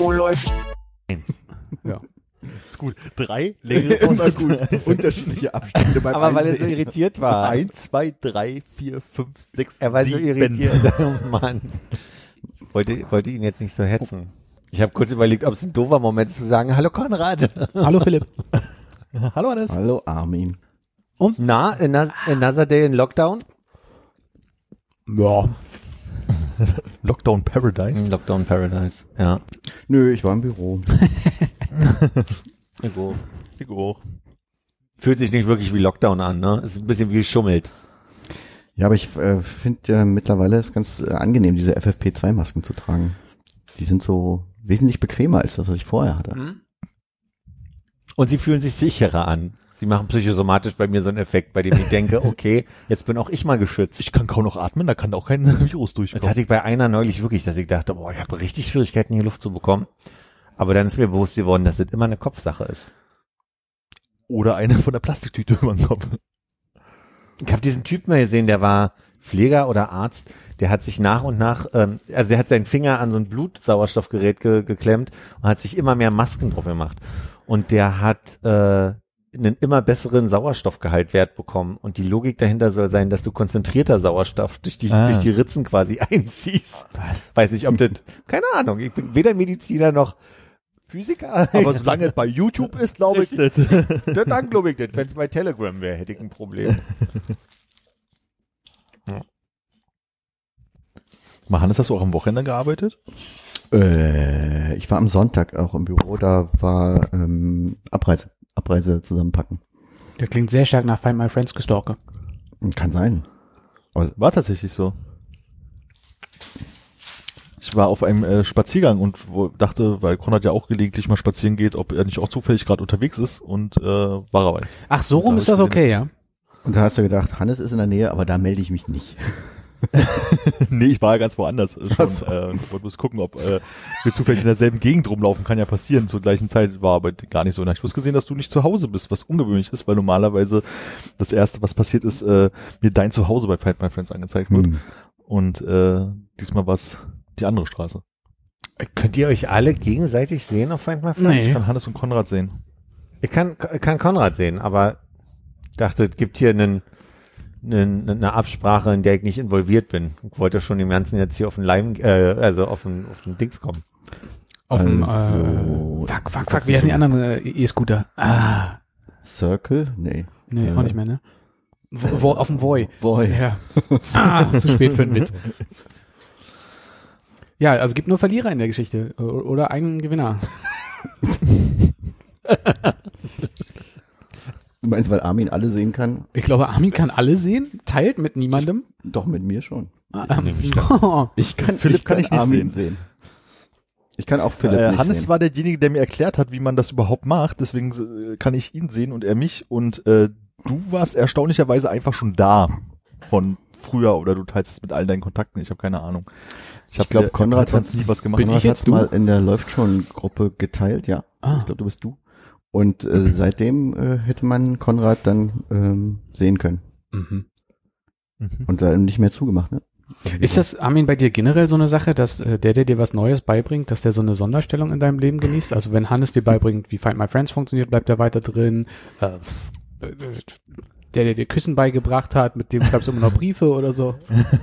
Oh, läuft. Ja. Ist gut. Drei längere Immer gut. Unterschiedliche Abstände beim Aber weil er so irritiert war. Eins, zwei, drei, vier, fünf, sechs, Er war so sieben. irritiert. Oh Mann. Ich wollte, wollte ihn jetzt nicht so hetzen. Ich habe kurz überlegt, ob es ein doofer Moment ist zu sagen, hallo Konrad. Hallo Philipp. Hallo Hannes. Hallo Armin. Na, in Another Day in Lockdown? Ja. Lockdown Paradise. Lockdown Paradise, ja. Nö, ich war im Büro. Ego. Figo. Fühlt sich nicht wirklich wie Lockdown an, ne? Ist ein bisschen wie schummelt. Ja, aber ich äh, finde äh, mittlerweile ist ganz äh, angenehm, diese FFP2-Masken zu tragen. Die sind so wesentlich bequemer als das, was ich vorher hatte. Und sie fühlen sich sicherer an. Sie machen psychosomatisch bei mir so einen Effekt, bei dem ich denke, okay, jetzt bin auch ich mal geschützt. Ich kann kaum noch atmen, da kann auch kein Virus Das durchkommen. hatte ich bei einer neulich wirklich, dass ich dachte, boah, ich habe richtig Schwierigkeiten, hier Luft zu bekommen. Aber dann ist mir bewusst geworden, dass das immer eine Kopfsache ist. Oder eine von der Plastiktüte über den Kopf. Ich habe diesen Typen mal gesehen, der war Pfleger oder Arzt, der hat sich nach und nach, ähm, also der hat seinen Finger an so ein Blutsauerstoffgerät ge geklemmt und hat sich immer mehr Masken drauf gemacht. Und der hat äh, einen immer besseren Sauerstoffgehaltwert bekommen. Und die Logik dahinter soll sein, dass du konzentrierter Sauerstoff durch die, Ah. durch die Ritzen quasi einziehst. Weiß nicht, ob das, keine Ahnung, ich bin weder Mediziner noch Physiker. Aber solange es bei YouTube ist, glaube ich nicht. das dann glaube ich das. Wenn es bei Telegram wäre, hätte ich ein Problem. Mal Hannes, hast du auch am Wochenende gearbeitet? Äh, ich war am Sonntag auch im Büro, da war ähm, Abreise, Abreise zusammenpacken. Der klingt sehr stark nach Find My Friends gestalke. Kann sein. War tatsächlich so. Ich war auf einem äh, Spaziergang und dachte, weil Konrad ja auch gelegentlich mal spazieren geht, ob er nicht auch zufällig gerade unterwegs ist und äh, war er. Ach, so rum ist das okay, ja? Und da hast du gedacht, Hannes ist in der Nähe, aber da melde ich mich nicht. nee, ich war ja ganz woanders schon. so. Äh, wollte bloß gucken, ob äh, wir zufällig in derselben Gegend rumlaufen. Kann ja passieren. Zur gleichen Zeit war aber gar nicht so. Ich bloß gesehen, dass du nicht zu Hause bist, was ungewöhnlich ist, weil normalerweise das erste, was passiert ist, äh, mir dein Zuhause bei Find My Friends angezeigt wird. Hm. Und äh, diesmal war es die andere Straße. Könnt ihr euch alle gegenseitig sehen auf Find My Friends? Ich Nee. kann Hannes und Konrad sehen. Ich kann, kann Konrad sehen, aber dachte, es gibt hier einen, einen, eine Absprache, in der ich nicht involviert bin. Ich wollte schon dem Ganzen jetzt hier auf den Leim, äh, also auf den, auf den Dings kommen. Auf dem, Also, äh, fuck, fuck, fuck, wie heißen die anderen äh, E-Scooter? Ah, Circle? Nee. nee, Äh, auch nicht mehr, ne? Wo, wo, auf dem Voi. Voi. Ja. Ah, zu spät für einen Witz. Ja, also gibt nur Verlierer in der Geschichte oder einen Gewinner. Du meinst, weil Armin alle sehen kann? Ich glaube, Armin kann alle sehen, teilt mit niemandem. Doch, mit mir schon. Ah, ähm, Ich kann, Philipp kann ich nicht Armin sehen. sehen. Ich kann auch Philipp Äh, nicht Hannes sehen. war derjenige, der mir erklärt hat, wie man das überhaupt macht. Deswegen äh, kann ich ihn sehen und er mich. Und äh, du warst erstaunlicherweise einfach schon da von früher oder du teilst es mit all deinen Kontakten. Ich habe keine Ahnung. Ich glaube, dir- Konrad hat nie was gemacht. Bin Konrad ich jetzt du? mal in der Läuft schon Gruppe geteilt, ja. Ah. Ich glaube, du bist du. Und äh, seitdem äh, hätte man Konrad dann ähm, sehen können. mhm. Mhm. Und da nicht mehr zugemacht, ne? Ist das, Armin, bei dir generell so eine Sache, dass äh, der, der dir was Neues beibringt, dass der so eine Sonderstellung in deinem Leben genießt? Also wenn Hannes dir beibringt, wie Find My Friends funktioniert, bleibt er weiter drin. Äh, äh, der, der dir Küssen beigebracht hat, mit dem schreibst du immer noch Briefe oder so.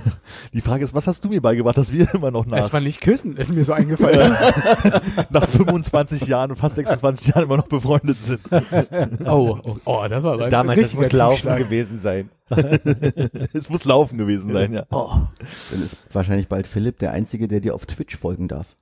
Die Frage ist, was hast du mir beigebracht, dass wir immer noch nach, Es war nicht Küssen, ist mir so eingefallen. nach 25 Jahren und fast 26 Jahren immer noch befreundet sind? oh, oh, oh, das war aber ein Damals, das muss laufen Tiefschlag. gewesen sein. es muss laufen gewesen sein, ja. Oh. Dann ist wahrscheinlich bald Philipp der Einzige, der dir auf Twitch folgen darf.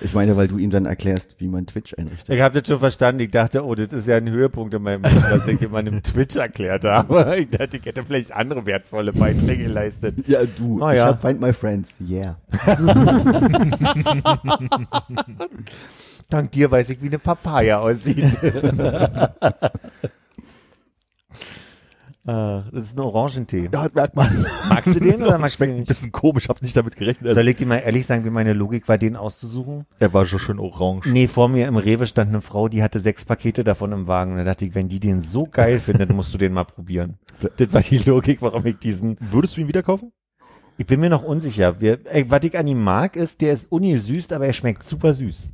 Ich meine, weil du ihm dann erklärst, wie man Twitch einrichtet. Ich habe das schon verstanden. Ich dachte, oh, das ist ja ein Höhepunkt in meinem Leben, dass ich jemandem Twitch erklärt habe. Ich dachte, ich hätte vielleicht andere wertvolle Beiträge geleistet. Ja, du. Ich ja. hab Find My Friends. Yeah. Dank dir weiß ich, wie eine Papaya aussieht. Ah, das ist ein Orangentee. Ja, merkt man. Magst du den oder magst du den ein nicht? bisschen komisch, hab nicht damit gerechnet. Soll ich dir mal ehrlich sagen, wie meine Logik war, den auszusuchen? er war schon schön orange. Nee, vor mir im Rewe stand eine Frau, die hatte sechs Pakete davon im Wagen. Da dachte ich, wenn die den so geil findet, musst du den mal probieren. Das war die Logik, warum ich diesen. Würdest du ihn wieder kaufen? Ich bin mir noch unsicher. Wir, äh, was ich an ihm mag, ist, der ist unisüß, aber er schmeckt super süß.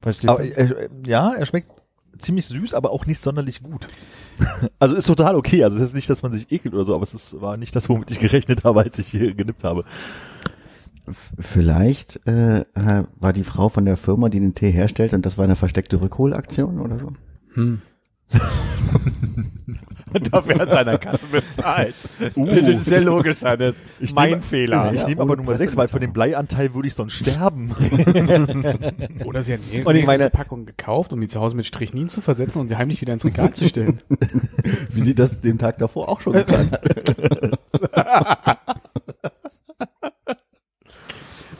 Verstehst Aber, du? äh, ja, er schmeckt ziemlich süß, aber auch nicht sonderlich gut. Also ist total okay. Also es ist nicht, dass man sich ekelt oder so, aber es ist, war nicht das, womit ich gerechnet habe, als ich hier genippt habe. Vielleicht äh, war die Frau von der Firma, die den Tee herstellt, und das war eine versteckte Rückholaktion oder so. Hm. Und dafür hat seiner Kasse bezahlt. Das ist sehr logisch, Hannes. Ich mein nehme, Fehler. Ich Ja, nehme aber Nummer 6, weil von dem Bleianteil würde ich sonst sterben. Oder sie hat mehrere, Und ich meine- Packungen gekauft, um die zu Hause mit Strichnin zu versetzen und sie heimlich wieder ins Regal zu stellen. Wie sie das den Tag davor auch schon getan hat.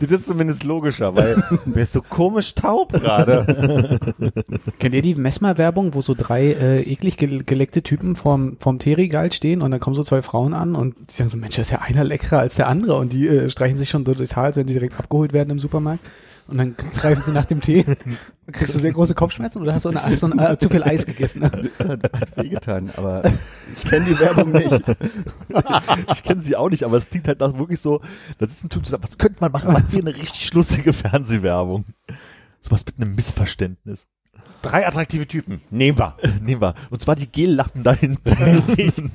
Das ist zumindest logischer, weil du bist so komisch taub gerade. Kennt ihr die Messmer-Werbung, wo so drei äh, eklig ge geleckte Typen vorm, vorm Teeregal stehen und dann kommen so zwei Frauen an und die sagen so, Mensch, das ist ja einer leckerer als der andere und die äh, streichen sich schon so durchs Haar, als wenn sie direkt abgeholt werden im Supermarkt. Und dann greifen sie nach dem Tee. Kriegst du sehr große Kopfschmerzen oder hast du eine, so ein, äh, zu viel Eis gegessen? Hat wehgetan, aber ich kenne die Werbung nicht. Ich kenne sie auch nicht, aber es klingt halt nach wirklich so, da sitzt ein Typ zusammen, was könnte man machen? Was wäre eine richtig lustige Fernsehwerbung? Sowas mit einem Missverständnis. Drei attraktive Typen. Nehmen wir. Nehmen wir. Und zwar die Gellappen da hinten.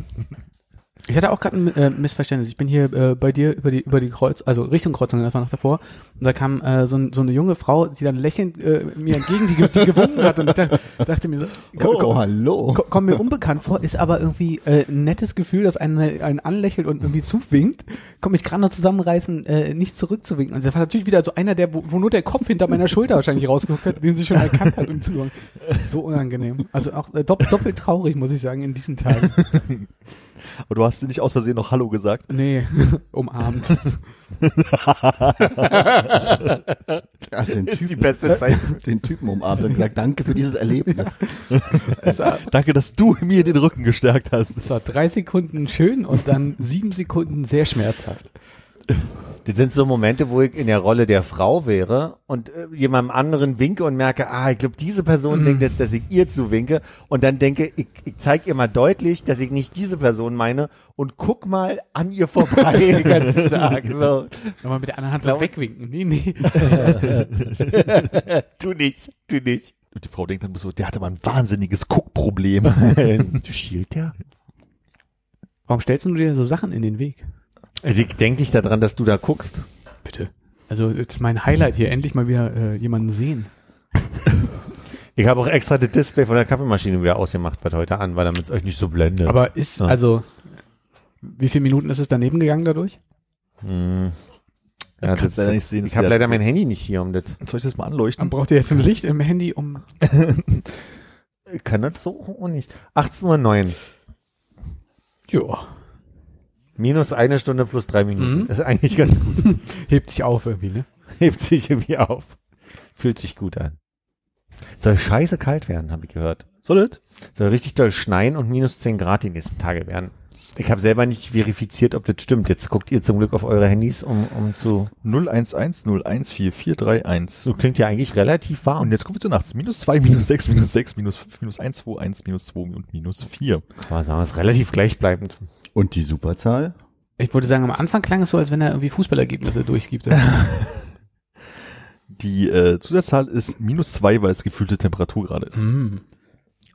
Ich hatte auch gerade ein äh, Missverständnis. Ich bin hier äh, bei dir über die über die Kreuz, also Richtung Kreuzung einfach noch davor. Und da kam äh, so, ein, so eine junge Frau, die dann lächelnd äh, mir entgegen, die, die gewunken hat. Und ich dachte, dachte mir so, komm, Oh, komm, hallo. ko- kommt mir unbekannt vor, ist aber irgendwie äh, ein nettes Gefühl, dass einen, einen anlächelt und irgendwie zuwinkt. Komm ich gerade noch zusammenreißen, äh, nicht zurückzuwinken. Also das war natürlich wieder so einer, der, wo, wo nur der Kopf hinter meiner Schulter wahrscheinlich rausgeguckt hat, den sie schon erkannt hat und zugewankt. So unangenehm. Also auch äh, dopp, doppelt traurig, muss ich sagen, in diesen Tagen. Aber du hast nicht aus Versehen noch Hallo gesagt. Nee, umarmt. Hast den Ist die Typen, beste Zeit. den Typen umarmt und gesagt, danke für dieses Erlebnis. War, Danke, dass du mir den Rücken gestärkt hast. es war drei Sekunden schön und dann sieben Sekunden sehr schmerzhaft. Das sind so Momente, wo ich in der Rolle der Frau wäre und äh, jemandem anderen winke und merke, ah, ich glaube, diese Person denkt jetzt, dass ich ihr zuwinke und dann denke, ich, ich zeige ihr mal deutlich, dass ich nicht diese Person meine und guck mal an ihr vorbei ganz stark. So, Aber mit der anderen Hand so Glaub- wegwinken. Nee, nee. tu nicht, tu nicht. Und die Frau denkt dann so, der hatte mal ein wahnsinniges Guckproblem. Schielt der? Warum stellst du dir so Sachen in den Weg? Also ich denke nicht daran, dass du da guckst. Bitte. Also das ist mein Highlight hier, endlich mal wieder äh, jemanden sehen. Ich habe auch extra das Display von der Kaffeemaschine wieder ausgemacht, was heute an, weil damit es euch nicht so blendet. Aber ist, Ja. also, wie viele Minuten ist es daneben gegangen dadurch? Hm. Ja, das, leider nicht sehen, ich das habe leider mein Handy nicht hier, um das. Soll ich das mal Man anleuchten? braucht ihr jetzt ein Licht im Handy, um. Ich Kann das so auch nicht. 18.09 Uhr. Ja, Minus eine Stunde plus drei Minuten. Mhm. Das ist eigentlich ganz gut. hebt sich auf irgendwie, ne? Hebt sich irgendwie auf. Fühlt sich gut an. Soll scheiße kalt werden, habe ich gehört. Soll es? Soll richtig doll schneien und minus 10 Grad die nächsten Tage werden. Ich habe selber nicht verifiziert, ob das stimmt. Jetzt guckt ihr zum Glück auf eure Handys, um, um zu. 0110144431. So klingt ja eigentlich relativ warm. Und jetzt kommen wir zu nachts. Minus 2, minus 6, minus 6, minus 5, minus 1, 2, 1, minus 2 und minus 4. Aber sagen wir es relativ gleichbleibend. Und die Superzahl? Ich würde sagen, am Anfang klang es so, als wenn er irgendwie Fußballergebnisse durchgibt. Die äh, Zusatzzahl ist minus 2, weil es gefühlte Temperatur gerade ist. hm.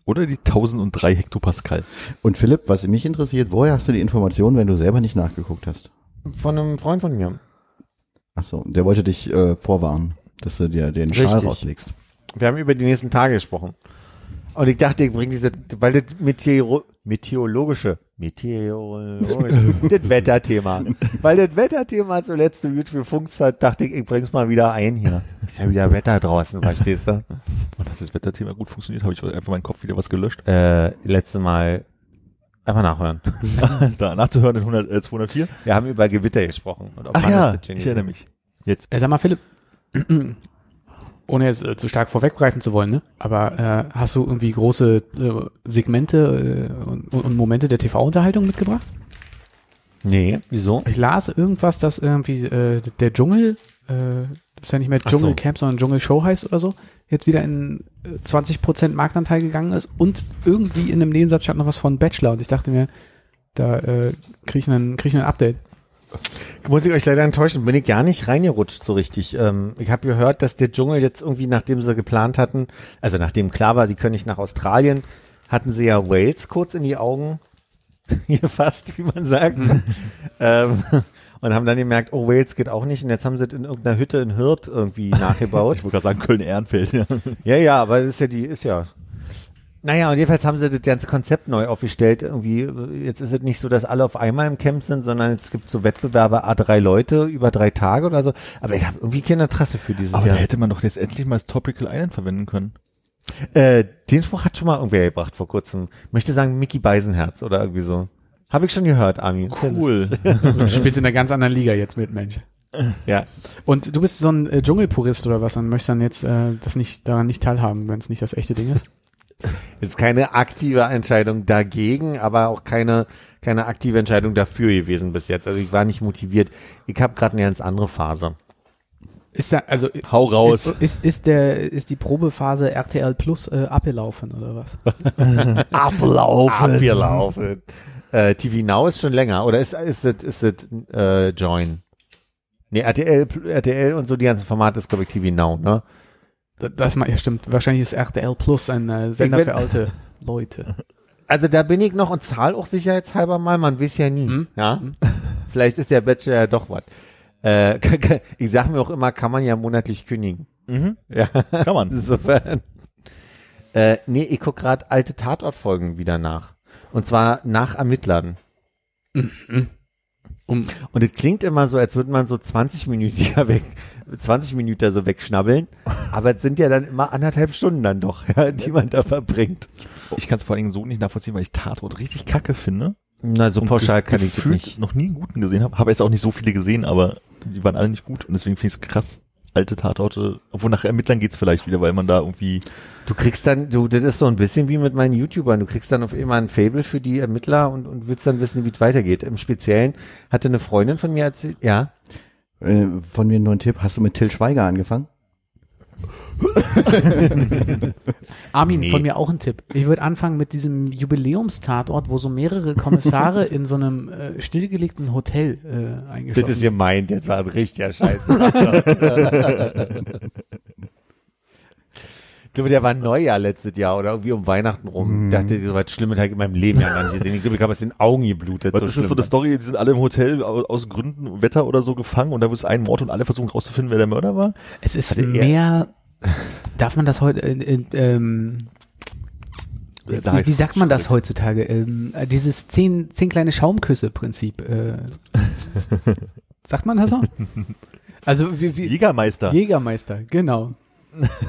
Oder die 1003 Hektopascal. Und Philipp, was mich interessiert, woher hast du die Information, wenn du selber nicht nachgeguckt hast? Von einem Freund von mir. Ach so, der wollte dich äh, vorwarnen, dass du dir den Schal Richtig. rauslegst. Wir haben über die nächsten Tage gesprochen. Und ich dachte, ich bringe diese, weil das Meteo meteorologische, meteorologische, das Wetterthema. Weil das Wetterthema zuletzt so gut für Funks hat, dachte ich, ich bring's mal wieder ein hier. Ist ja wieder Wetter draußen, verstehst du? Und hat das Wetterthema gut funktioniert, habe ich einfach meinen Kopf wieder was gelöscht. Äh, letzte Mal einfach nachhören. da nachzuhören in 100, äh, 204. Wir haben über Gewitter gesprochen. Und Ach ja, ich erinnere mich. Jetzt. Äh, sag mal, Philipp, ohne jetzt äh, zu stark vorweggreifen zu wollen, ne? aber äh, hast du irgendwie große äh, Segmente äh, und, und Momente der TV-Unterhaltung mitgebracht? Nee, wieso? Ich las irgendwas, dass irgendwie äh, der Dschungel, äh, das ist ja nicht mehr Ach so. Dschungelcamp, sondern Dschungelshow heißt oder so, jetzt wieder in äh, 20% Marktanteil gegangen ist und irgendwie in einem Nebensatz stand noch was von Bachelor und ich dachte mir, da äh, kriege ich, einen- krieg ich ein Update. Muss ich euch leider enttäuschen, bin ich gar nicht reingerutscht so richtig. Ähm, ich habe gehört, dass der Dschungel jetzt irgendwie, nachdem sie geplant hatten, also nachdem klar war, sie können nicht nach Australien, hatten sie ja Wales kurz in die Augen gefasst, wie man sagt. ähm, und haben dann gemerkt, oh, Wales geht auch nicht. Und jetzt haben sie es in irgendeiner Hütte in Hürth irgendwie nachgebaut. Ich wollte gerade sagen, Köln-Ehrenfeld. Ja. Ja, ja, aber das ist ja die, ist ja. Naja, und jedenfalls haben sie das ganze Konzept neu aufgestellt. Irgendwie, jetzt ist es nicht so, dass alle auf einmal im Camp sind, sondern es gibt so Wettbewerbe A drei Leute über drei Tage oder so. Aber ich habe irgendwie kein Interesse für dieses Aber da Jahr. hätte man doch jetzt endlich mal das Topical Island verwenden können. Äh, den Spruch hat schon mal irgendwer gebracht vor kurzem. Ich möchte sagen Mickey Beisenherz oder irgendwie so. Habe ich schon gehört, Armin. Cool. Du spielst in einer ganz anderen Liga jetzt mit, Mensch. Ja. Und du bist so ein äh, Dschungelpurist oder was, dann möchtest dann jetzt äh, das nicht daran nicht teilhaben, wenn es nicht das echte Ding ist? Ist keine aktive Entscheidung dagegen, aber auch keine keine aktive Entscheidung dafür gewesen bis jetzt. Also ich war nicht motiviert. Ich habe gerade eine ganz andere Phase. Ist da, also Hau raus. Ist, ist, ist der ist die Probephase RTL Plus äh, abgelaufen oder was? Ablaufen. Abgelaufen. Äh, TV Now ist schon länger. Oder ist ist es ist es äh, Join? Nee, RTL, RTL und so die ganzen Formate ist, glaube ich, TV Now, ne? Da- Das mal, ja stimmt. Wahrscheinlich ist RTL Plus ein äh, Sender bin- für alte Leute. Also da bin ich noch und zahl auch sicherheitshalber mal, man weiß ja nie. Hm? Ja. Vielleicht ist der Bachelor ja doch was. Äh, ich sag mir auch immer, kann man ja monatlich kündigen. Mhm. Ja. Kann man. Insofern. Äh, nee, ich guck grad alte Tatortfolgen wieder nach. Und zwar nach Ermittlern. Um, Und es klingt immer so, als würde man so 20 Minuten weg, 20 Minuten so wegschnabbeln. Aber es sind ja dann immer anderthalb Stunden dann doch, ja, die man da verbringt. Ich kann es vor allen Dingen so nicht nachvollziehen, weil ich Tatort richtig kacke finde. Na, so Und pauschal kann ich nicht. noch nie einen guten gesehen habe. Habe jetzt auch nicht so viele gesehen, aber die waren alle nicht gut. Und deswegen finde ich es krass, alte Tatorte, obwohl nach Ermittlern geht's vielleicht wieder, weil man da irgendwie, Du kriegst dann, du, das ist so ein bisschen wie mit meinen YouTubern. Du kriegst dann auf immer ein Fable für die Ermittler und, und willst dann wissen, wie es weitergeht. Im Speziellen hatte eine Freundin von mir erzählt, ja. Äh, von mir nur ein Tipp. Hast du mit Till Schweiger angefangen? Armin, Nee. von mir auch ein Tipp. Ich würde anfangen mit diesem Jubiläumstatort, wo so mehrere Kommissare in so einem äh, stillgelegten Hotel äh, eingeschlossen Das ist gemeint, das war ein richtiger Scheiß. ich glaube, der war Neujahr letztes Jahr oder irgendwie um Weihnachten rum. Ich dachte, so was Schlimmes habe ich in meinem Leben ja gar nicht gesehen. Ich glaube, ich habe aus den Augen geblutet. so ist das so schlimm eine Story, die sind alle im Hotel aus, Gründen, Wetter oder so gefangen und da wird ein Mord und alle versuchen rauszufinden, wer der Mörder war. Es ist Hatte mehr. Darf man das heute? Äh, äh, ähm, Wie wie, sagt man das heutzutage? Ähm, äh, dieses zehn, zehn kleine Schaumküsse-Prinzip. Äh, sagt man das so? Also wie, wie, Jägermeister. Jägermeister, genau.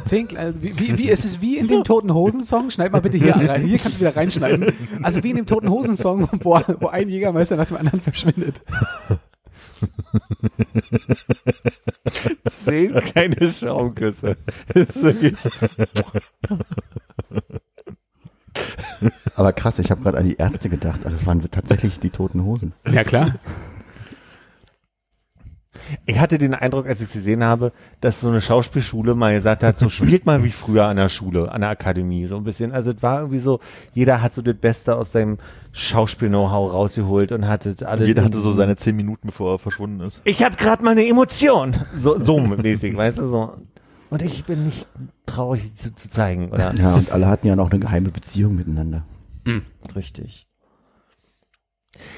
Zehn, Kle- wie, wie, wie ist es wie in dem Toten Hosen Song? Schneid mal bitte hier rein. Hier kannst du wieder reinschneiden. Also wie in dem Toten Hosen Song, wo, wo ein Jägermeister nach dem anderen verschwindet. Zehn kleine Schaumküsse. Das ist wirklich- Aber krass, ich habe gerade an die Ärzte gedacht. Ach, das waren tatsächlich die toten Hosen. Ja klar. Ich hatte den Eindruck, als ich sie gesehen habe, dass so eine Schauspielschule mal gesagt hat, so spielt mal wie früher an der Schule, an der Akademie, so ein bisschen. Also es war irgendwie so, jeder hat so das Beste aus seinem Schauspiel-Know-how rausgeholt und hatte alle. Jeder hatte so seine zehn Minuten, bevor er verschwunden ist. Ich habe gerade mal eine Emotion, so so mäßig, weißt du so. Und ich bin nicht traurig zu, zu zeigen, oder? Ja, und alle hatten ja noch eine geheime Beziehung miteinander. Richtig.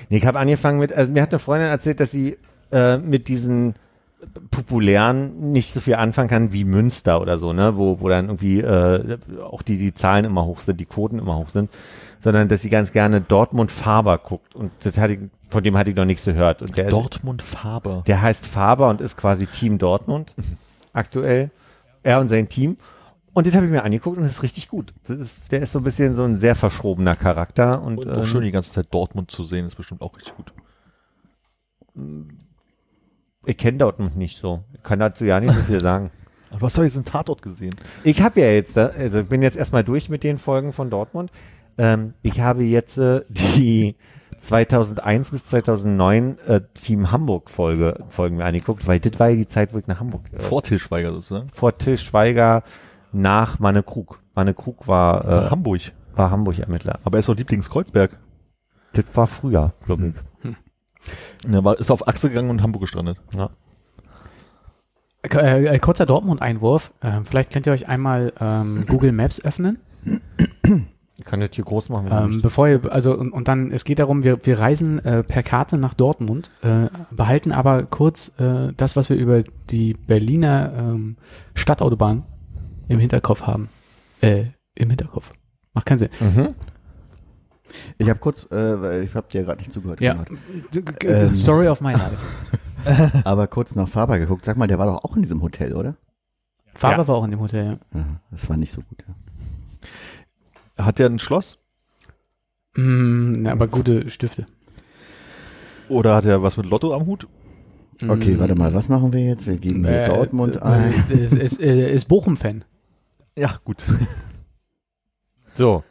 Nee, ich habe angefangen mit, also mir hat eine Freundin erzählt, dass sie äh, mit diesen populären nicht so viel anfangen kann wie Münster oder so, ne, wo, wo dann irgendwie äh, auch die, die Zahlen immer hoch sind, die Quoten immer hoch sind, sondern dass sie ganz gerne Dortmund Faber guckt und das hatte ich, von dem hatte ich noch nichts gehört. Und der ist, Dortmund Faber. der heißt Faber und ist quasi Team Dortmund aktuell. Er und sein Team. Und das habe ich mir angeguckt und das ist richtig gut. Das ist, der ist so ein bisschen so ein sehr verschrobener Charakter und, Und auch ähm, schön die ganze Zeit Dortmund zu sehen, ist bestimmt auch richtig gut. Ich kenne Dortmund nicht so. Ich kann dazu ja nicht so viel sagen. Aber du hast doch jetzt einen Tatort gesehen. Ich habe ja jetzt, also ich bin jetzt erstmal durch mit den Folgen von Dortmund. Ähm, ich habe jetzt äh, die 2001 bis 2009 äh, Team Hamburg Folge Folgen mir angeguckt, weil das war ja die Zeit, wo ich nach Hamburg äh, Vor Til Schweiger sozusagen. vor Till Schweiger nach Manne Krug. Manne Krug war äh, Hamburg. war Hamburg Ermittler. Aber er ist doch Lieblingskreuzberg. Das war früher, glaube ich. Er war, ist auf Achse gegangen und in Hamburg gestrandet. Ja. Äh, äh, kurzer Dortmund-Einwurf. Äh, vielleicht könnt ihr euch einmal ähm, Google Maps öffnen. Ich kann das hier groß machen. Ähm, bevor ihr, also und, und dann, es geht darum, wir, wir reisen äh, per Karte nach Dortmund, äh, behalten aber kurz äh, das, was wir über die Berliner ähm, Stadtautobahn im Hinterkopf haben. Äh, im Hinterkopf. Macht keinen Sinn. mhm. Ich habe kurz, äh, weil ich habe dir gerade nicht zugehört. Ja. Ähm. Story of my life. Aber kurz nach Faber geguckt. Sag mal, der war doch auch in diesem Hotel, oder? Faber Ja. war auch in dem Hotel, ja. Ja, das war nicht so gut. Ja. Hat er ein Schloss? Mm, na, aber gute Stifte. Oder hat er was mit Lotto am Hut? Okay, Mm, warte mal, was machen wir jetzt? Wir geben hier äh, Dortmund äh, ein. Ist, ist, äh, ist Bochum-Fan. Ja, gut. So.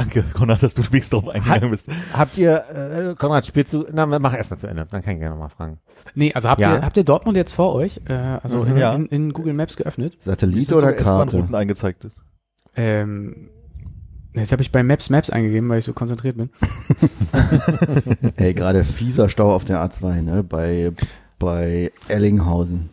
Danke, Konrad, dass du wenigstens darauf eingegangen bist. Habt ihr, äh, Konrad, spielst du, na, mach erstmal zu Ende, dann kann ich gerne nochmal fragen. Nee, also habt, Ja. ihr, habt ihr Dortmund jetzt vor euch, äh, also in, Ja. in, in Google Maps geöffnet? Satellit oder sogar Karte? S-Bahn-Routen angezeigt ist. Ähm, jetzt habe ich bei Maps Maps eingegeben, weil ich so konzentriert bin. Ey, gerade fieser Stau auf der A2, ne? Bei, bei Ellinghausen.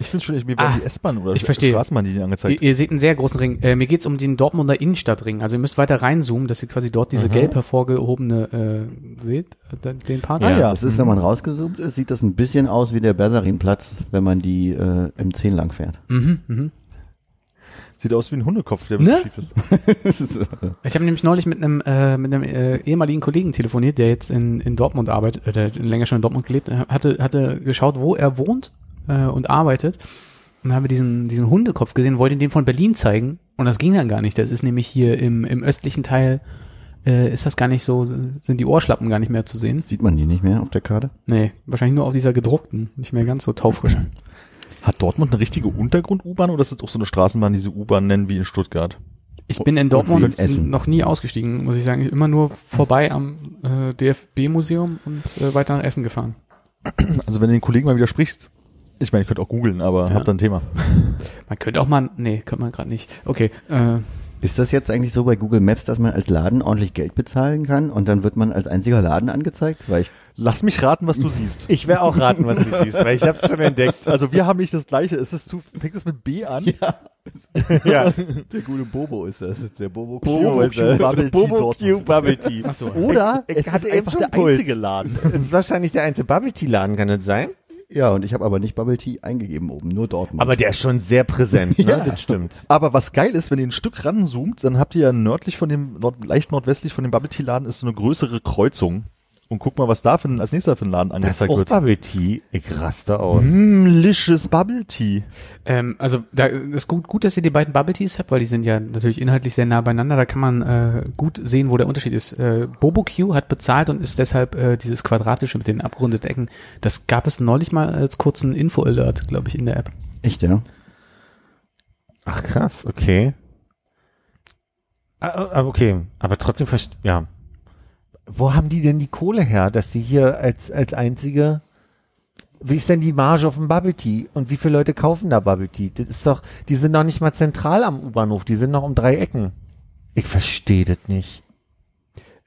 Ich finde schon, ich- mir werden Ah, die S-Bahn oder ich verstehe. Straßenbahnlinien Ihr, angezeigt. ihr seht einen sehr großen Ring. Äh, mir geht's um den Dortmunder Innenstadtring. Also ihr müsst weiter reinzoomen, dass ihr quasi dort diese Mhm. gelb hervorgehobene äh, seht, äh, den Part. Ah, ja. Das ist, wenn man rausgezoomt ist, sieht das ein bisschen aus wie der Bersarinplatz, wenn man die äh, M10 lang fährt. Mhm, mhm. Sieht aus wie ein Hundekopf, der Ne? schief ist. Ich habe nämlich neulich mit einem äh, mit einem äh, ehemaligen Kollegen telefoniert, der jetzt in, in Dortmund arbeitet, äh, der länger schon in Dortmund gelebt, äh, hatte hatte geschaut, wo er wohnt äh, und arbeitet. Und wir diesen diesen Hundekopf gesehen, wollte den von Berlin zeigen und das ging dann gar nicht. Das ist nämlich hier im im östlichen Teil äh, ist das gar nicht so, sind die Ohrschlappen gar nicht mehr zu sehen. Sieht man die nicht mehr auf der Karte? Nee, wahrscheinlich nur auf dieser gedruckten, nicht mehr ganz so taufrisch. Hat Dortmund eine richtige Untergrund-U-Bahn oder ist das auch so eine Straßenbahn, die sie U-Bahn nennen wie in Stuttgart? Ich bin in Und Dortmund noch nie ausgestiegen, muss ich sagen. Immer nur vorbei am äh, DFB-Museum und äh, weiter nach Essen gefahren. Also wenn du den Kollegen mal widersprichst, ich meine, ich könnte auch googeln, aber Ja. hab da ein Thema. Man könnte auch mal, nee, könnte man gerade nicht. Okay, äh, Ist das jetzt eigentlich so bei Google Maps, dass man als Laden ordentlich Geld bezahlen kann und dann wird man als einziger Laden angezeigt? Weil ich, Lass mich raten, was du siehst. Ich werde auch raten, was du siehst, weil ich habe es schon entdeckt. Also wir haben nicht das gleiche. Ist es zu, fängt es mit B an? Ja. Ja. der gute Bobo ist das, der Bobo Bobo ist das. Bubble Tea Bobo. Q Bubble Tea. ach so. Oder Ich es hatte ist einfach der Puls. einzige Laden. Das ist wahrscheinlich der einzige Bubble Tea Laden, kann das sein? Ja, und ich habe aber nicht Bubble Tea eingegeben oben, nur Dortmund. Aber der ist schon sehr präsent, ne? Ja. Das stimmt. Aber was geil ist, wenn ihr ein Stück ranzoomt, dann habt ihr ja nördlich von dem, nord, leicht nordwestlich von dem Bubble Tea Laden ist so eine größere Kreuzung. Und guck mal, was da für ein, als nächster für ein Laden Das ist angezeigt auch wird. Bubble Tea. Ich raste aus. Mm, lisches Bubble Tea. Ähm, also da ist gut, gut, dass ihr die beiden Bubble Teas habt, weil die sind ja natürlich inhaltlich sehr nah beieinander. Da kann man äh, gut sehen, wo der Unterschied ist. Äh, Bobo Q hat bezahlt und ist deshalb äh, dieses quadratische mit den abgerundeten Ecken. Das gab es neulich mal als kurzen Info-Alert, glaube ich, in der App. Echt, ja? Ach krass, okay. Ah, ah, okay, aber trotzdem ja. Wo haben die denn die Kohle her, dass sie hier als als einzige wie ist denn die Marge auf dem Bubble Tea und wie viele Leute kaufen da Bubble Tea? Das ist doch, die sind doch nicht mal zentral am U-Bahnhof, die sind noch um drei Ecken. Ich verstehe das nicht.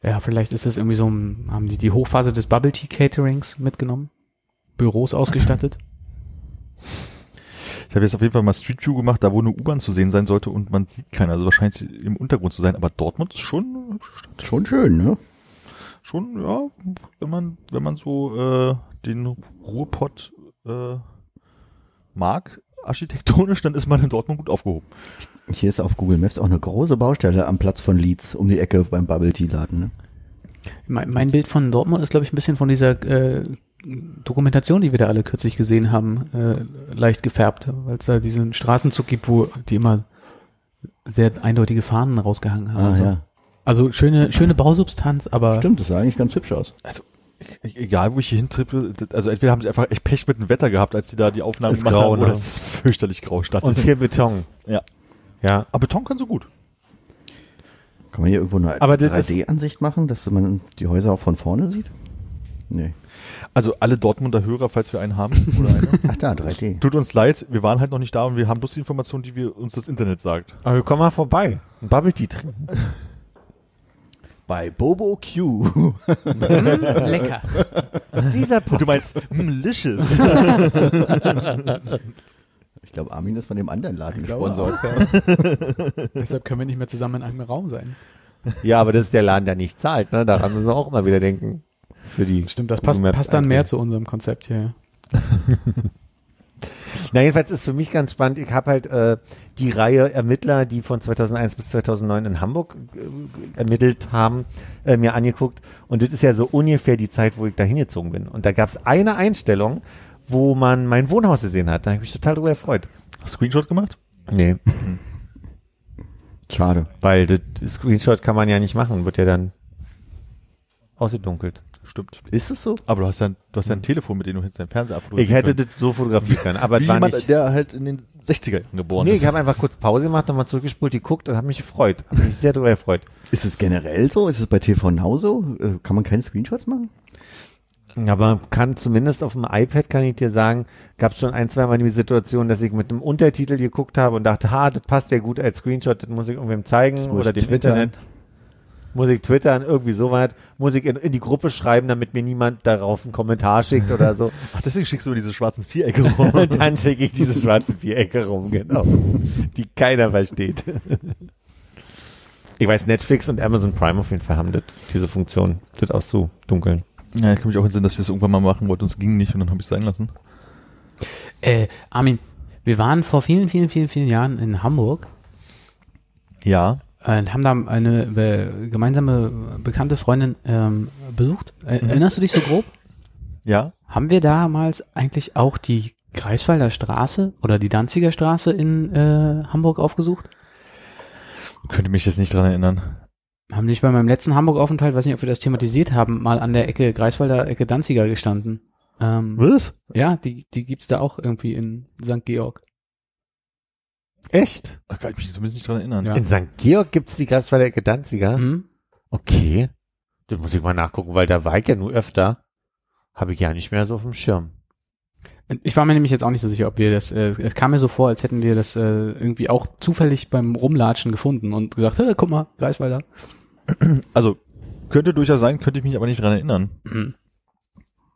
Ja, vielleicht ist es irgendwie so, ein- haben die die Hochphase des Bubble Tea Caterings mitgenommen? Büros ausgestattet? Ich habe jetzt auf jeden Fall mal Street View gemacht, da wo eine U-Bahn zu sehen sein sollte und man sieht keiner. Also wahrscheinlich im Untergrund zu sein. Aber Dortmund ist schon, Schon schön, ne? Schon, ja, wenn man, wenn man so äh, den Ruhrpott äh, mag, architektonisch, dann ist man in Dortmund gut aufgehoben. Hier ist auf Google Maps auch eine große Baustelle am Platz von Leeds um die Ecke beim Bubble Tea Laden. Ne? Mein, mein Bild von Dortmund ist, glaube ich, ein bisschen von dieser äh, Dokumentation, die wir da alle kürzlich gesehen haben, äh, leicht gefärbt, weil es da diesen Straßenzug gibt, wo die immer sehr eindeutige Fahnen rausgehangen haben. Ah, und so. ja. Also schöne, schöne Bausubstanz, aber Stimmt, das sah eigentlich ganz hübsch aus. E- Egal, wo ich hier hintrippe, also entweder haben sie einfach echt Pech mit dem Wetter gehabt, als die da die Aufnahmen Ist gemacht grau, haben, oder ne? es ist fürchterlich grau statt. Und viel Beton. Ja. Ja. Aber Beton kann so gut. Kann man hier irgendwo eine Aber das ist- 3D-Ansicht machen, dass man die Häuser auch von vorne sieht? Nee. Also alle Dortmunder Hörer, falls wir einen haben, oder eine, Ach da, 3D. tut uns leid, wir waren halt noch nicht da und wir haben bloß die Informationen, die wir, uns das Internet sagt. Aber komm mal vorbei. Ein Bubble Tea trinken. Bei Bobo Q. lecker. Dieser Du meinst, malicious. Ich glaube, Armin ist von dem anderen Laden gesponsert. Deshalb können wir nicht mehr zusammen in einem Raum sein. Ja, aber das ist der Laden, der nicht zahlt. Ne? Daran müssen wir auch immer wieder denken. Für die Stimmt, das passt, passt dann mehr zu unserem Konzept hier. Na, jedenfalls ist für mich ganz spannend. Ich habe halt äh, die Reihe Ermittler, die von 2001 bis 2009 in Hamburg äh, ermittelt haben, äh, mir angeguckt. Und das ist ja so ungefähr die Zeit, wo ich da hingezogen bin. Und da gab es eine Einstellung, wo man mein Wohnhaus gesehen hat. Da habe ich mich total drüber gefreut. Screenshot gemacht? Nee, Schade. weil das Screenshot kann man ja nicht machen, wird ja dann ausgedunkelt. Stimmt. Ist es so? Aber du hast ja ein, du hast ja ein Telefon, mit dem du hinter deinem Fernseher Ich fotografieren hätte können. das so fotografieren können, aber Wie war jemand, nicht. der halt in den 60er Jahren geboren Nee, ist. ich habe einfach kurz Pause gemacht, nochmal zurückgespult, geguckt und habe mich gefreut. Habe mich sehr darüber gefreut. Ist es generell so? Ist es bei TV Now so? Äh, Kann man keine Screenshots machen? Aber man kann zumindest auf dem iPad, kann ich dir sagen, gab es schon ein, zwei Mal die Situation, dass ich mit einem Untertitel geguckt habe und dachte, ha, das passt ja gut als Screenshot, das muss ich irgendwem zeigen oder ich dem twittern. Internet. Muss ich twittern, irgendwie sowas. Muss ich in, in die Gruppe schreiben, damit mir niemand darauf einen Kommentar schickt oder so. Ach, deswegen schickst du mir diese schwarzen Vierecke rum. Und dann schicke ich diese schwarzen Vierecke rum, genau. Die keiner versteht. Ich weiß, Netflix und Amazon Prime auf jeden Fall haben das, diese Funktion, das auszudunkeln. ja, ich kann mich auch entsinnen, dass ich das irgendwann mal machen wollte und es ging nicht und dann habe ich es sein lassen. Äh, Armin, wir waren vor vielen, vielen, vielen, vielen Jahren in Hamburg Ja. Äh, und haben da eine äh, gemeinsame bekannte Freundin ähm, besucht. Äh, Erinnerst du dich so grob? Ja. Haben wir damals eigentlich auch die Greifswalder Straße oder die Danziger Straße in äh, Hamburg aufgesucht? Könnte mich jetzt nicht dran erinnern. Haben nicht bei meinem letzten Hamburg-Aufenthalt, weiß nicht, ob wir das thematisiert haben, mal an der Ecke Greifswalder Ecke Danziger gestanden. Ähm, Was? ja, die, die gibt's da auch irgendwie in St. Georg. Echt? Da kann ich mich zumindest nicht dran erinnern. Ja. In St. Georg gibt's die Greifswalder Ecke Danziger? Mhm. Okay. Das muss ich mal nachgucken, weil da war ich ja nur öfter. Habe ich ja nicht mehr so auf dem Schirm. Ich war mir nämlich jetzt auch nicht so sicher, ob wir das, äh, es kam mir so vor, als hätten wir das äh, irgendwie auch zufällig beim Rumlatschen gefunden und gesagt, hey, guck mal, Greifswalder. Also, könnte durchaus sein, könnte ich mich aber nicht dran erinnern. Mhm.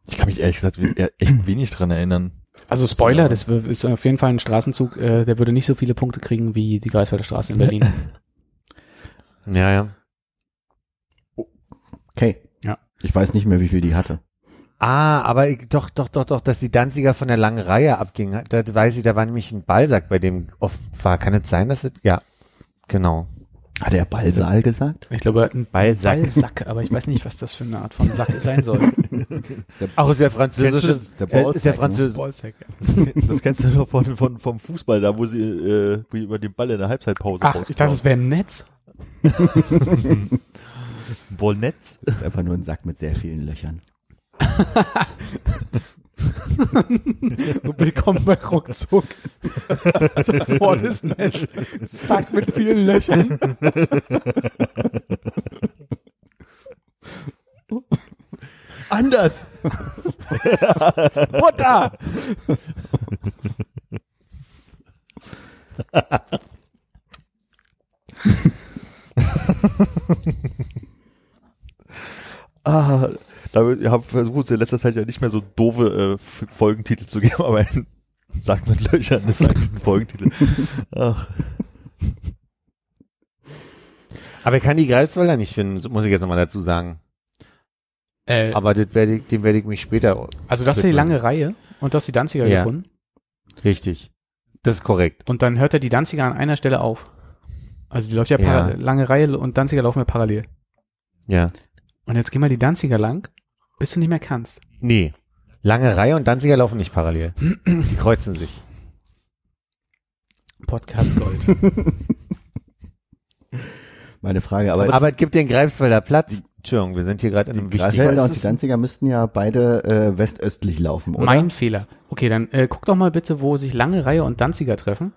Ich kann mich ehrlich gesagt echt wenig dran erinnern. Also Spoiler, das ist auf jeden Fall ein Straßenzug, äh, der würde nicht so viele Punkte kriegen wie die Greifswalder Straße in Berlin. Ja, ja. Okay. Ja. Ich weiß nicht mehr, wie viel die hatte. Ah, aber ich, doch, doch, doch, doch, dass die Danziger von der langen Reihe abging. Da weiß ich, da war nämlich ein Ballsack, bei dem oft war. Kann es sein, dass es, ja, genau. Hat er Ballsaal gesagt? Ich glaube, ein Ballsack. Ballsack, aber ich weiß nicht, was das für eine Art von Sack sein soll. Auch ist Kennst du das? Der äh, ist ja Ballsack, ne? französisch. Ballsack, ja. Das kennst du doch von, von, vom Fußball, da wo sie äh, wo die über den Ball in der Halbzeitpause Ach, ich dachte, es wäre ein Netz. Ballnetz. Das ist einfach nur ein Sack mit sehr vielen Löchern. Willkommen bei Ruckzuck. Das Wort ist Netz. Sack mit vielen Löchern. Anders! Mutter! Ah, da ich habe versucht, in letzter Zeit ja nicht mehr so doofe äh, Folgentitel zu geben, aber ein Sack mit Löchern ist eigentlich ein Folgentitel. Ach, Aber ich kann die Greifswalder nicht finden, so muss ich jetzt nochmal dazu sagen. Äh, Aber das werde ich, dem werde ich mich später. also das ist die lange Reihe und das ist die Danziger Ja. gefunden. Richtig. Das ist korrekt. Und dann hört er die Danziger an einer Stelle auf. Also die läuft ja, Ja. lange Reihe und Danziger laufen ja parallel. Ja. Und jetzt geh mal die Danziger lang, bis du nicht mehr kannst. Nee. Lange Reihe und Danziger laufen nicht parallel. Die kreuzen sich. Podcast Gold. Meine Frage, aber, Aber, es gibt den Greifswalder Platz. Entschuldigung, wir sind hier gerade in einem wichtigen... Greifswalder und die Danziger müssten ja beide äh, westöstlich laufen, oder? mein Fehler. Okay, dann äh, guck doch mal bitte, wo sich lange Reihe und Danziger treffen.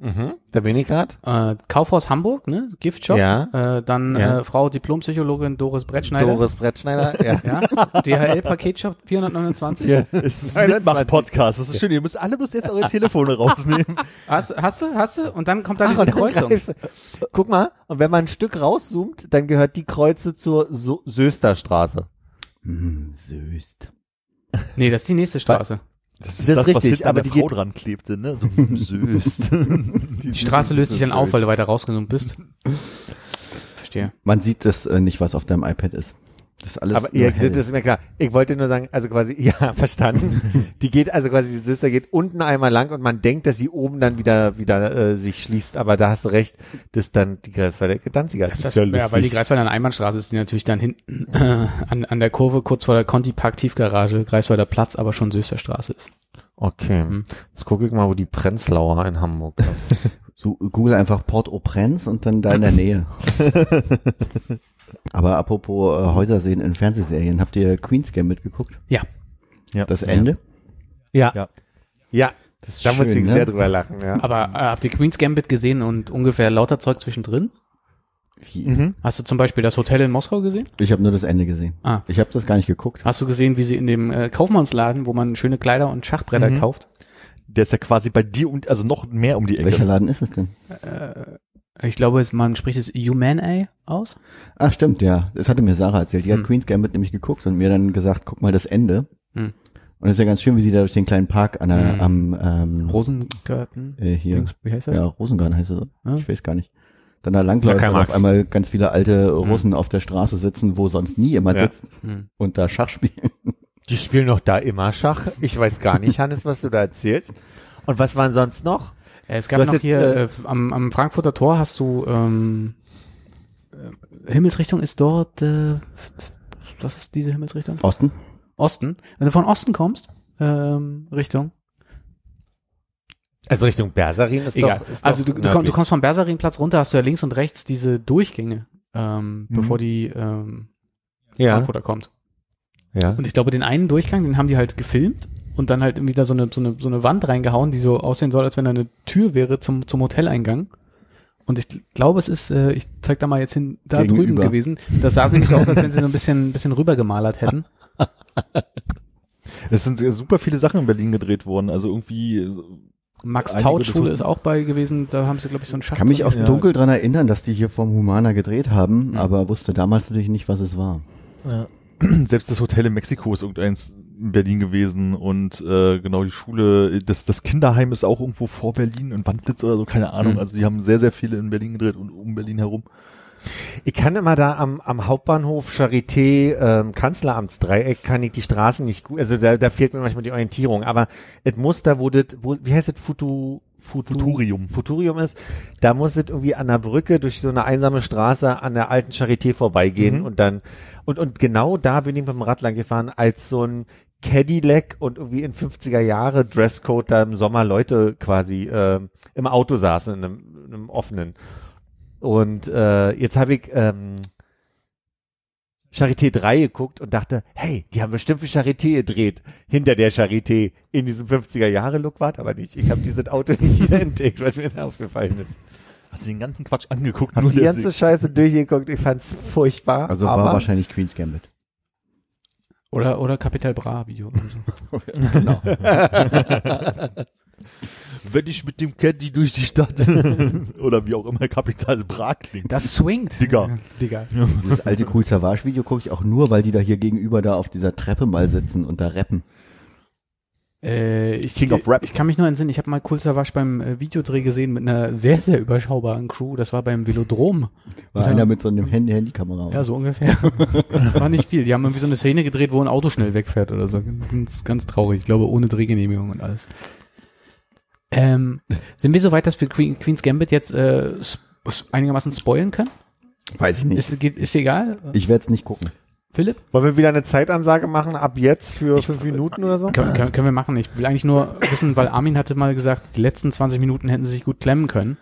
Mhm, da bin ich gerade. Äh, Kaufhaus Hamburg, ne? Giftshop. Ja. Äh, dann Ja. äh, Frau Diplompsychologin Doris Brettschneider. Doris Brettschneider. Ja. Ja. DHL-Paketshop 429. Es ist 21. ein Mitmach-Podcast. Das ist schön. Ihr müsst alle müsst jetzt eure Telefone rausnehmen. Hast, hast du, hast du? Und dann kommt da Ach, diese Kreuzung. greifst Guck mal, und wenn man ein Stück rauszoomt, dann gehört die Kreuze zur so Sösterstraße. Hm, Söst. Nee, das ist die nächste Straße. Das ist richtig, was hinten an aber die Frau geht- dran klebte, ne? So söst. Die Straße löst sich dann auf, weil du weiter rausgezoomt bist. Verstehe. Man sieht das äh, nicht, was auf deinem iPad ist. Das ist alles Aber ja, hell. das ist mir klar. Ich wollte nur sagen, also quasi, ja, verstanden. Die geht also quasi, die Söster geht unten einmal lang und man denkt, dass sie oben dann wieder, wieder äh, sich schließt, aber da hast du recht, das ist dann die Greifswalder Danziger. Das ist ja, ja, weil die Greifswalder eine Einbahnstraße ist, die natürlich dann hinten äh, an, an der Kurve kurz vor der Conti Park Tiefgarage Greifswalder Platz, aber schon Sösterstraße ist. Okay. Hm. Jetzt gucke ich mal, wo die Prenzlauer in Hamburg ist. So, Google einfach Port-au-Prince und dann da in der Nähe. Aber apropos äh, Häuser sehen in Fernsehserien, habt ihr Queen's Game mitgeguckt? Ja. Ja. Das Ende? ja. Ja. Ja. Das ist Da muss schön, ich ne? sehr drüber lachen, ja. Aber äh, habt ihr Queen's Gambit gesehen und ungefähr lauter Zeug zwischendrin? Wie? Mhm. Hast du zum Beispiel das Hotel in Moskau gesehen? Ich habe nur das Ende gesehen. Ah. Ich habe das gar nicht geguckt. Hast du gesehen, wie sie in dem äh, Kaufmannsladen, wo man schöne Kleider und Schachbretter Mhm. kauft? Der ist ja quasi bei dir, um, also noch mehr um die Ecke. Welcher Laden ist es denn? Ich glaube, es, man spricht es Humane aus. Ah, stimmt, ja. Das hatte mir Sarah erzählt. Die hat Hm. Queen's Gambit nämlich geguckt und mir dann gesagt, guck mal das Ende. Hm. Und es ist ja ganz schön, wie sie da durch den kleinen Park an der, Hm. am, ähm, Rosengarten. äh, hier. Dings, wie heißt das? Ja, Rosengarten heißt es so. Ja. Ich weiß gar nicht. Dann da langläuft Karl und auf einmal ganz viele alte Russen auf der Straße sitzen, wo sonst nie jemand Ja. sitzt Hm. und da Schach spielen. Die spielen noch da immer Schach. Ich weiß gar nicht, Hannes, was du da erzählst. Und was waren sonst noch? Äh, Es gab noch jetzt, hier äh, äh, am, am Frankfurter Tor hast du ähm, äh, Himmelsrichtung ist dort. Äh, was ist diese Himmelsrichtung? Osten? Osten. Wenn du von Osten kommst, ähm, Richtung. Also Richtung Berserin ist Egal. doch, ist also doch du, du, komm, du kommst vom Bersarinplatz runter, hast du ja links und rechts diese Durchgänge, ähm, Mhm. bevor die ähm, ja, Frankfurter kommt. ja. Und ich glaube, den einen Durchgang, den haben die halt gefilmt und dann halt irgendwie da so eine, so eine, so eine Wand reingehauen, die so aussehen soll, als wenn da eine Tür wäre zum, zum Hoteleingang. Und ich glaube, es ist, äh, ich zeig da mal jetzt hin, da Gegenüber. drüben gewesen. Das sah nämlich so aus, als wenn sie so ein bisschen, ein bisschen rübergemalert hätten. Es sind super viele Sachen in Berlin gedreht worden. Also irgendwie, äh, Max Taut Schule ist auch bei gewesen, da haben sie, glaube ich, so einen Schacht. Kann mich auch Ja. dunkel dran erinnern, dass die hier vom Humana gedreht haben, Mhm. aber wusste damals natürlich nicht, was es war. selbst das Hotel in Mexiko ist irgendeins in Berlin gewesen und äh, genau die Schule, das, das Kinderheim ist auch irgendwo vor Berlin in Wandlitz oder so, keine Ahnung. Mhm. Also die haben sehr, sehr viele in Berlin gedreht und um Berlin herum. Ich kann immer da am, am Hauptbahnhof Charité, ähm, Kanzleramtsdreieck, kann ich die Straßen nicht gut, also da, da fehlt mir manchmal die Orientierung, aber es muss da, wo das, wo, wie heißt es, Futu, Futu, Futurium. Futurium ist, da muss es irgendwie an der Brücke durch so eine einsame Straße an der alten Charité vorbeigehen Mhm. und dann, und, und genau da bin ich mit dem Rad lang gefahren, als so ein Cadillac und irgendwie in 50er Jahre Dresscode da im Sommer Leute quasi ähm, im Auto saßen, in einem, in einem offenen. Und äh, jetzt habe ich ähm, Charité 3 geguckt und dachte, hey, die haben bestimmt für Charité gedreht. Hinter der Charité in diesem 50er-Jahre-Look war aber nicht. Ich habe dieses Auto nicht wieder entdeckt, was mir da aufgefallen ist. Hast du den ganzen Quatsch angeguckt? Hab nur die ganze Scheiße durchgeguckt. Ich fand's furchtbar. Also war wahrscheinlich Queen's Gambit. Oder, oder Capital Bra Video. oder so. genau. Wenn ich mit dem Caddy durch die Stadt oder wie auch immer Kapital Bra klingt. Das swingt. Digga. Digga. Dieses alte Cool Savage Video gucke ich auch nur, weil die da hier gegenüber da auf dieser Treppe mal sitzen und da rappen. Äh, ich, King of Rap. Ich kann mich nur entsinnen, ich habe mal Cool Savage beim äh, Videodreh gesehen mit einer sehr, sehr überschaubaren Crew. Das war beim Velodrom. War Ja. einer mit so einem Handy Handykamera. Ja, so ungefähr. war nicht viel. Die haben irgendwie so eine Szene gedreht, wo ein Auto schnell wegfährt oder so. Ganz, ganz traurig. Ich glaube, ohne Drehgenehmigung und alles. Ähm, sind wir so weit, dass wir Queen, Queen's Gambit jetzt äh, einigermaßen spoilen können? Weiß ich nicht. Ist, geht, ist egal? Ich werde es nicht gucken. Philipp? Wollen wir wieder eine Zeitansage machen, ab jetzt für fünf Minuten oder so? Können, können, können wir machen. Ich will eigentlich nur wissen, weil Armin hatte mal gesagt, die letzten 20 Minuten hätten sie sich gut klemmen können.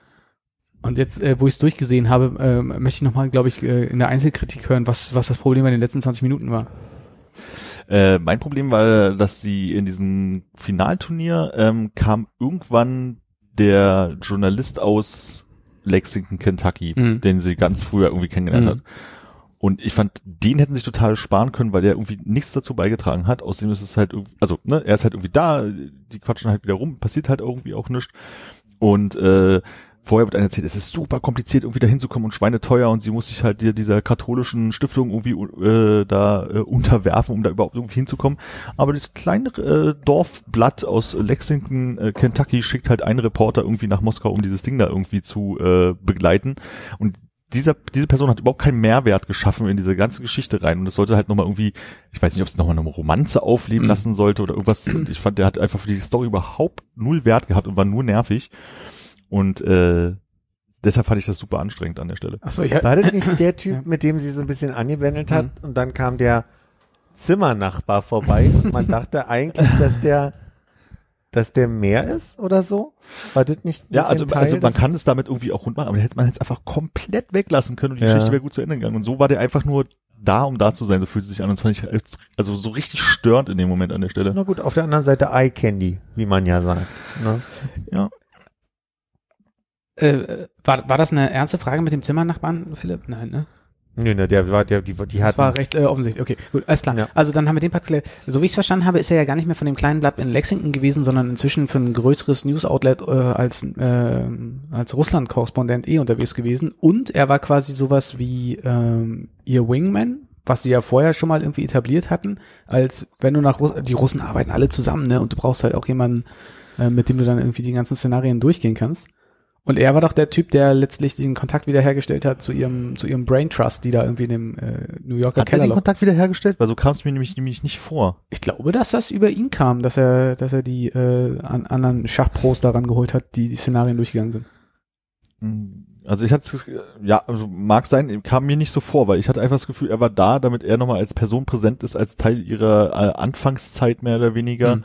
Und jetzt, äh, wo ich es durchgesehen habe, äh, möchte ich nochmal, glaube ich, äh, in der Einzelkritik hören, was, was das Problem bei den letzten 20 Minuten war. Äh, mein Problem war, dass sie in diesem Finalturnier ähm, kam irgendwann der Journalist aus Lexington, Kentucky, Mhm. den sie ganz früher irgendwie kennengelernt Mhm. hat. Und ich fand, den hätten sich total sparen können, weil der irgendwie nichts dazu beigetragen hat. Außerdem ist es halt also, ne, er ist halt irgendwie da, die quatschen halt wieder rum, passiert halt irgendwie auch nichts. Und äh, vorher wird einer erzählt, es ist super kompliziert, irgendwie da hinzukommen und schweineteuer und sie muss sich halt dieser katholischen Stiftung irgendwie äh, da äh, unterwerfen, um da überhaupt irgendwie hinzukommen. Aber das kleine äh, Dorfblatt aus Lexington, äh, Kentucky schickt halt einen Reporter irgendwie nach Moskau, um dieses Ding da irgendwie zu äh, begleiten. Und dieser, diese Person hat überhaupt keinen Mehrwert geschaffen in diese ganze Geschichte rein. Und es sollte halt nochmal irgendwie, ich weiß nicht, ob es nochmal eine Romanze aufleben Mhm. lassen sollte oder irgendwas. Und ich fand, der hat einfach für die Story überhaupt null Wert gehabt und war nur nervig. Und äh, deshalb fand ich das super anstrengend an der Stelle. Achso, ich War das nicht der Typ, mit dem sie so ein bisschen angebändelt hat Mhm. und dann kam der Zimmernachbar vorbei und man dachte eigentlich, dass der dass der mehr ist oder so? War das nicht ein Ja, bisschen also, Teil also man kann es damit irgendwie auch rund machen, aber hätte man jetzt einfach komplett weglassen können und die Ja. Geschichte wäre gut zu Ende gegangen. Und so war der einfach nur da, um da zu sein. So fühlt es sich an. Und fand ich als, also so richtig störend in dem Moment an der Stelle. Na gut, auf der anderen Seite Eye Candy, wie man ja sagt. Ne? Ja. äh, war, war das eine ernste Frage mit dem Zimmernachbarn, Philipp? Nein, ne? Nö, ne, der war, der, die, die Das hat. war recht äh, offensichtlich. Okay, gut, alles klar. Ja. Also dann haben wir den Part geklärt. So wie ich es verstanden habe, ist er ja gar nicht mehr von dem kleinen Blatt in Lexington gewesen, sondern inzwischen für ein größeres News-Outlet äh, als, äh, als Russland-Korrespondent eh unterwegs gewesen. Und er war quasi sowas wie ähm, ihr Wingman, was sie ja vorher schon mal irgendwie etabliert hatten, als wenn du nach Russ die Russen arbeiten alle zusammen, ne? Und du brauchst halt auch jemanden, äh, mit dem du dann irgendwie die ganzen Szenarien durchgehen kannst. Und er war doch der Typ, der letztlich den Kontakt wiederhergestellt hat zu ihrem, zu ihrem Brain Trust, die da irgendwie in dem äh, New Yorker Hat er den. Kontakt wieder hergestellt? Weil so kam es mir nämlich, nämlich nicht vor. Ich glaube, dass das über ihn kam, dass er, dass er die äh, an, anderen Schachpros daran geholt hat, die die Szenarien durchgegangen sind. Also ich hatte, ja, also mag sein, kam mir nicht so vor, weil ich hatte einfach das Gefühl, er war da, damit er nochmal als Person präsent ist, als Teil ihrer äh, Anfangszeit mehr oder weniger. Mhm.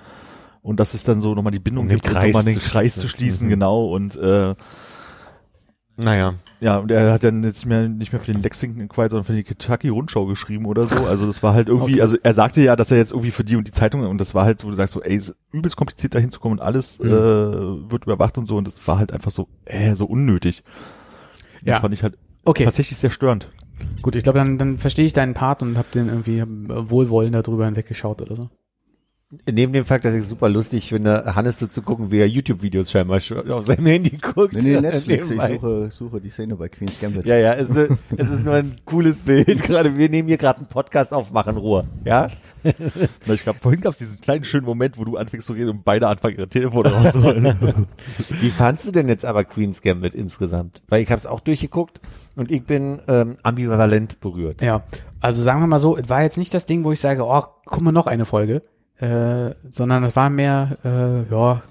Und das ist dann so nochmal die Bindung Um den gibt, Kreis nochmal den zu Kreis schließen. zu schließen, Mhm. genau. Und äh, naja. ja, und er hat dann jetzt mehr, nicht mehr für den Lexington Inquirer, sondern für die Kentucky Rundschau geschrieben oder so. Also das war halt irgendwie, Okay. also er sagte ja, dass er jetzt irgendwie für die und die Zeitung und das war halt, wo du sagst so, ey, ist übelst kompliziert da hinzukommen und alles Mhm. äh, wird überwacht und so und das war halt einfach so, äh, so unnötig. Und Ja. Das fand ich halt Okay, tatsächlich sehr störend. gut, ich glaube, dann, dann verstehe ich deinen Part und hab den irgendwie hab, wohlwollend darüber hinweggeschaut oder so. Neben dem Fakt, dass ich super lustig finde, Hannes so zu gucken, wie er YouTube-Videos scheinbar auf seinem Handy guckt. Nee, nee, Netflix. Ich suche, suche die Szene bei Queen's Gambit. Ja, ja, es ist, es ist nur ein cooles Bild. Gerade wir nehmen hier gerade einen Podcast auf, machen Ruhe. Ja? Na, Ich glaub, vorhin gab es diesen kleinen schönen Moment, wo du anfängst zu reden und beide anfangen ihre Telefone rauszuholen. Wie fandst du denn jetzt aber Queen's Gambit insgesamt? Weil ich habe es auch durchgeguckt und ich bin ähm, ambivalent berührt. Ja, also sagen wir mal so, es war jetzt nicht das Ding, wo ich sage, oh, guck mal noch eine Folge, äh, sondern es war mehr, äh, ja,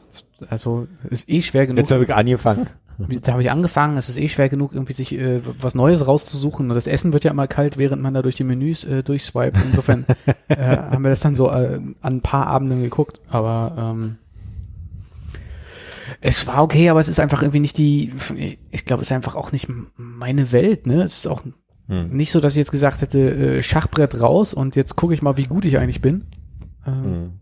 also ist eh schwer genug. Jetzt habe ich angefangen. Jetzt habe ich angefangen, es ist eh schwer genug, irgendwie sich äh, was Neues rauszusuchen. Und das Essen wird ja immer kalt, während man da durch die Menüs äh, durchswipet. Insofern äh, haben wir das dann so äh, an ein paar Abenden geguckt. Aber ähm, es war okay, aber es ist einfach irgendwie nicht die, ich, ich glaube, es ist einfach auch nicht meine Welt. Ne, Es ist auch Hm. nicht so, dass ich jetzt gesagt hätte, äh, Schachbrett raus und jetzt gucke ich mal, wie gut ich eigentlich bin. Ähm,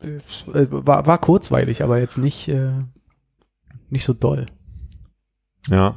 Hm. es, äh, war, war kurzweilig, aber jetzt nicht, äh, nicht so doll. Ja.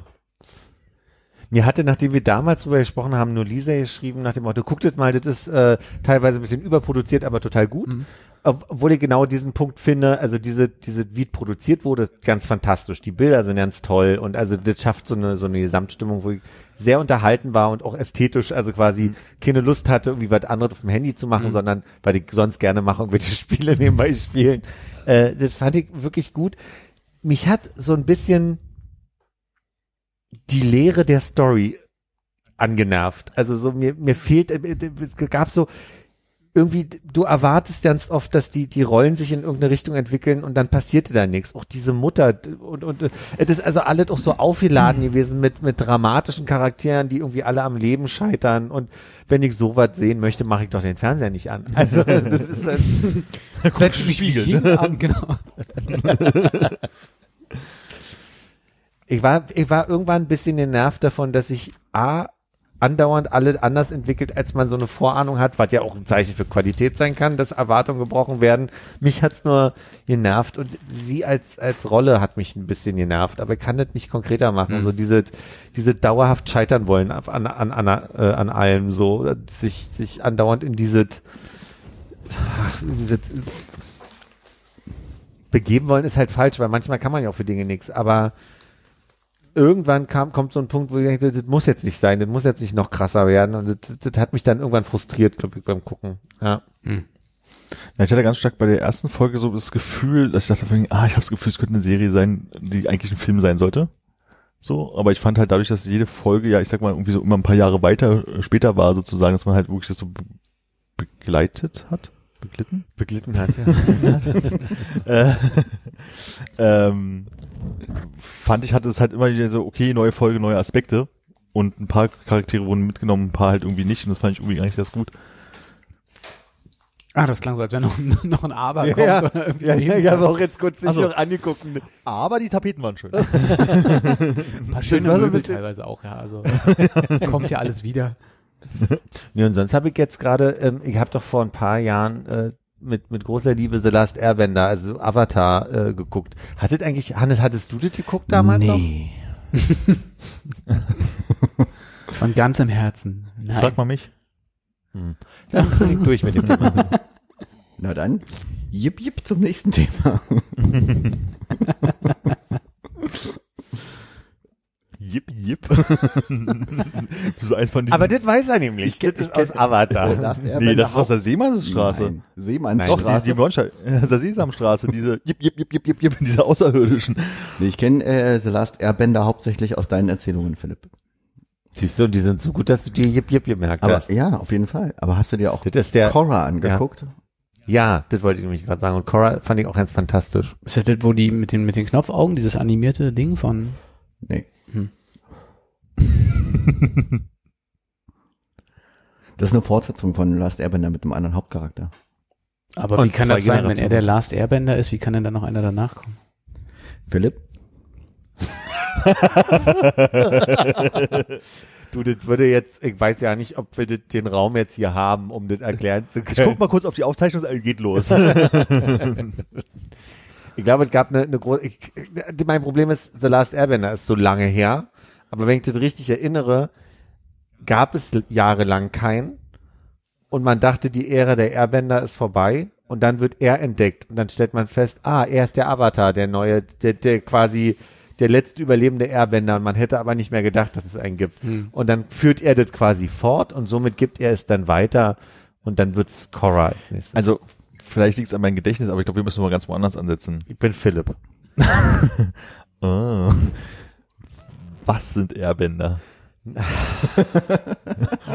Mir hatte, nachdem wir damals drüber gesprochen haben, nur Lisa geschrieben nach dem Motto, guckt es mal, das ist äh, teilweise ein bisschen überproduziert, aber total gut. Mhm. Ob- Obwohl ich genau diesen Punkt finde, also diese, diese, wie produziert wurde, ganz fantastisch. Die Bilder sind ganz toll und also das schafft so eine, so eine Gesamtstimmung, wo ich sehr unterhalten war und auch ästhetisch, also quasi keine Lust hatte, irgendwie was anderes auf dem Handy zu machen, Mhm. sondern weil ich sonst gerne mache, irgendwelche Spiele nebenbei spielen. Äh, das fand ich wirklich gut. Mich hat so ein bisschen die Lehre der Story angenervt. Also so mir mir fehlt äh, es gab so irgendwie, du erwartest ganz oft, dass die, die Rollen sich in irgendeine Richtung entwickeln und dann passierte da nichts. Auch diese Mutter und, und äh, es ist also alles auch so aufgeladen gewesen mit, mit dramatischen Charakteren, die irgendwie alle am Leben scheitern und wenn ich sowas sehen möchte, mache ich doch den Fernseher nicht an. Also, das ist dann, Setz mich wie jeden Abend, genau. ich war, ich war irgendwann ein bisschen genervt davon, dass ich A, andauernd alle anders entwickelt, als man so eine Vorahnung hat, was ja auch ein Zeichen für Qualität sein kann, dass Erwartungen gebrochen werden. Mich hat's nur genervt und sie als als Rolle hat mich ein bisschen genervt, aber ich kann das nicht konkreter machen. Mhm. So diese diese dauerhaft scheitern wollen an an an, äh, an allem, so sich sich andauernd in diese in diese begeben wollen ist halt falsch, weil manchmal kann man ja auch für Dinge nichts, aber irgendwann kam, kommt so ein Punkt, wo ich dachte, das muss jetzt nicht sein, das muss jetzt nicht noch krasser werden und das, das hat mich dann irgendwann frustriert, glaube ich, beim Gucken. Ja. Ja, ich hatte ganz stark bei der ersten Folge so das Gefühl, dass ich dachte, ah, ich habe das Gefühl, es könnte eine Serie sein, die eigentlich ein Film sein sollte. So, aber ich fand halt dadurch, dass jede Folge, ja, ich sag mal, irgendwie so immer ein paar Jahre weiter, äh, später war sozusagen, dass man halt wirklich das so be begleitet hat. Beglitten? Beglitten hat, ja. äh, ähm, fand ich, hatte es halt immer wieder so, okay, neue Folge, neue Aspekte. Und ein paar Charaktere wurden mitgenommen, ein paar halt irgendwie nicht. Und das fand ich irgendwie eigentlich ganz gut. Ah, das klang so, als wenn noch, noch ein Aber Ja, kommt. ja, ja, ich habe auch jetzt kurz sich Also- noch angeguckt. Aber die Tapeten waren schön. Ein paar schöne Möbel teilweise auch, ja. Also kommt ja alles wieder. Nee, und sonst habe ich jetzt gerade, ähm, ich habe doch vor ein paar Jahren äh, mit, mit großer Liebe The Last Airbender, also Avatar, äh, geguckt. Hattet eigentlich, Hannes, hattest du das geguckt damals noch? nee. Von ganzem Herzen. Nein. Frag mal mich. Dann bin ich durch mit dem Thema. Na dann, jip jip zum nächsten Thema. Jip, jip. so eins von diesen, Aber das weiß er nämlich. Ich das ist aus Avatar. Last nee, das ist aus der Seemannsstraße. Nein, Doch, die, Seemannsstraße. die Bronstein, äh, der Sesamstraße, diese Jip, Jip, Jip, Jip, Jip, Jip, diese Außerirdischen. Nee, ich kenne äh, The Last Airbender hauptsächlich aus deinen Erzählungen, Philipp. Siehst du, die sind so gut, dass du dir Jip Jip gemerkt Aber hast. ja, auf jeden Fall. Aber hast du dir auch Das der, Korra angeguckt? ja, das wollte ich nämlich gerade sagen. Und Cora fand ich auch ganz fantastisch. Ist das das, wo die mit den, mit den Knopfaugen, dieses animierte Ding von. Nee. Hm. Das ist eine Fortsetzung von Last Airbender mit einem anderen Hauptcharakter. Aber Und wie kann das sein, wenn er der Last Airbender ist, wie kann denn da noch einer danach kommen? Philipp? Du, das würde jetzt, ich weiß ja nicht, ob wir das, den Raum jetzt hier haben, um das erklären zu Ich können. guck mal kurz auf die Aufzeichnung, geht los. Ich glaube, es gab eine, eine große. Ich, mein Problem ist, The Last Airbender ist so lange her. Aber wenn ich das richtig erinnere, gab es jahrelang keinen. Und man dachte, die Ära der Airbender ist vorbei. Und dann wird er entdeckt. Und dann stellt man fest, ah, er ist der Avatar, der neue, der, der quasi der letzte überlebende Airbender. Und man hätte aber nicht mehr gedacht, dass es einen gibt. Und dann führt er das quasi fort und somit gibt er es dann weiter. Und dann wird's Korra als nächstes. Also, vielleicht liegt es an meinem Gedächtnis, aber ich glaube, wir müssen mal ganz woanders ansetzen. ich bin Philipp. Ah. Was sind Airbänder?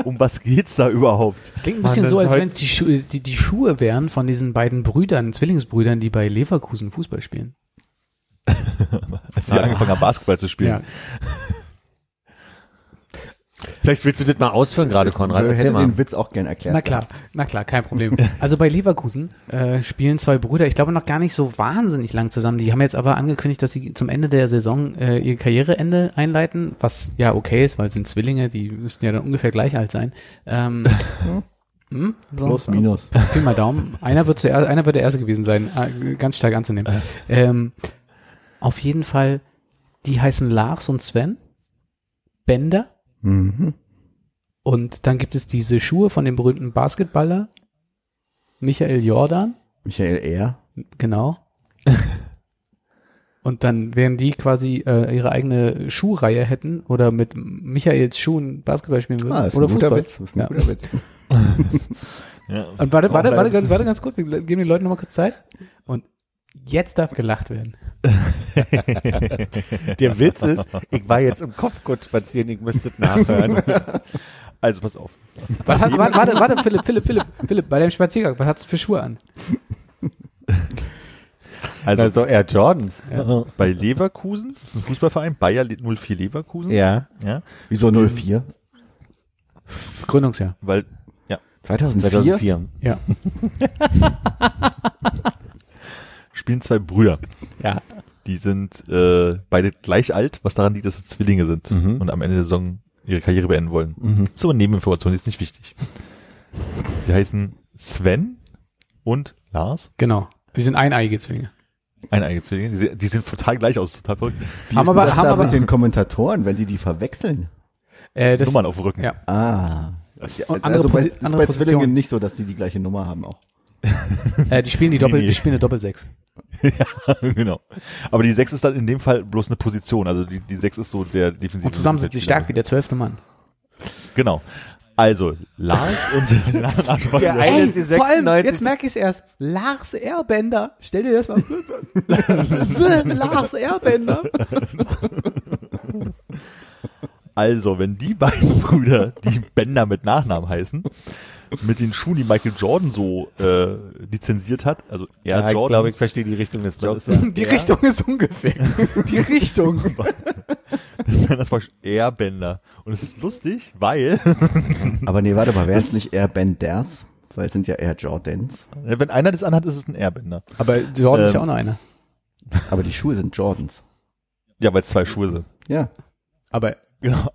um was geht's da überhaupt? Das klingt ein Mann, bisschen das so, als wenn es die, Schu die, die Schuhe wären von diesen beiden Brüdern, Zwillingsbrüdern, die bei Leverkusen Fußball spielen. Als sie angefangen haben, Basketball zu spielen. Ja. Vielleicht willst du das mal ausführen gerade, Konrad. Ich Erzähl hätte mal. den Witz auch gern erklärt. Na klar, na klar, kein Problem. Also bei Leverkusen äh, spielen zwei Brüder, ich glaube noch gar nicht so wahnsinnig lang zusammen. Die haben jetzt aber angekündigt, dass sie zum Ende der Saison äh, ihr Karriereende einleiten, was ja okay ist, weil es sind Zwillinge, die müssten ja dann ungefähr gleich alt sein. Ähm, hm, so, Plus, minus. Pi mal Daumen. Einer wird zuerst, einer wird der erste gewesen sein, äh, ganz stark anzunehmen. Ähm, auf jeden Fall, die heißen Lars und Sven. Bender. Mhm. Und dann gibt es diese Schuhe von dem berühmten Basketballer Michael Jordan, Michael R. genau. Und dann wären die quasi äh, ihre eigene Schuhreihe hätten oder mit Michaels Schuhen Basketball spielen würden Ah, ist oder ein guter Fußball. Witz. Ist ein Ja. guter Witz. Ja. Und warte, warte, warte, ganz, warte ganz kurz, wir geben den Leuten nochmal kurz Zeit. Und jetzt darf gelacht werden. Der Witz ist, ich war jetzt im Kopfgurt spazieren, ich müsste nachhören. Also pass auf. Was hat, warte, warte, warte, Philipp, Philipp, Philipp, Philipp, bei deinem Spaziergang, was hast du für Schuhe an? Also doch eher Jordans. bei Leverkusen, das ist ein Fußballverein, Bayer 04 Leverkusen. Ja. Ja, Wieso 04? Gründungsjahr. weil, ja, 2004? 2004. Ja. spielen zwei Brüder. Ja. Die sind äh, beide gleich alt, was daran liegt, dass sie Zwillinge sind Mhm. und am Ende der Saison ihre Karriere beenden wollen. Ist aber eine Nebeninformation, die ist nicht wichtig. Sie heißen Sven und Lars, Genau. Die sind eineige Zwillinge. eineige Zwillinge. Die, die sehen total gleich aus, total verrückt. Wie Haben ist aber- das haben da aber- mit den Kommentatoren, wenn die die verwechseln? Äh, das, Nummern auf dem Rücken. Ja. Ah. Und andere also bei, Posi- ist andere bei Zwillingen nicht so, dass die die gleiche Nummer haben auch. Äh, die spielen die Doppel, nee. die spielen eine Doppelsechs. genau. Aber die 6 ist dann in dem Fall bloß eine Position. Also die, die 6 ist so der defensive. Und zusammen sind sie stark wie der zwölfte Mann. Genau. Also, Lars und Arschloch- Der eine ist die 96. jetzt merke ich es erst. Lars Airbender. Stell dir das mal Lars Airbender. Also, wenn die beiden Brüder, die Bender mit Nachnamen heißen, mit den Schuhen, die Michael Jordan so äh, lizenziert hat, also er Ja, ich Jordan, glaube, ich verstehe die Richtung des Jobs. Ist Ja. Die Richtung ist ungefähr. Die Richtung. das war Airbender. Und es ist lustig, weil Aber nee, warte mal, wäre es nicht Air Benders? Weil es sind ja Air Jordans. wenn einer das anhat, ist es ein Airbender. Aber Jordan ist ja Ähm. auch noch einer. Aber die Schuhe sind Jordans. Ja, weil es zwei Schuhe sind. Ja. Aber Genau.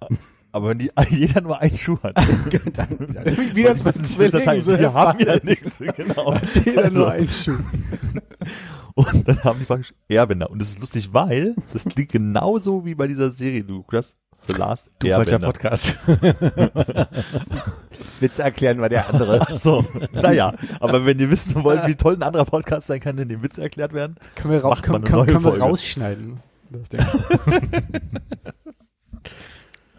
Aber wenn die jeder nur einen Schuh hat, wie das bei müssen sie das Zwillingen teilen. so der haben ja nichts. Genau. Jeder Also, nur einen Schuh. Und dann haben die praktisch Airbender. Und das ist lustig, weil das klingt genauso wie bei dieser Serie, du das The Last Du falscher Airbender. Podcast. Witze erklären war der andere. Ach so, naja, aber wenn ihr wissen wollt, wie toll ein anderer Podcast sein kann, in dem Witze erklärt werden, Können wir, ra können, eine können, können wir rausschneiden. Das Ding.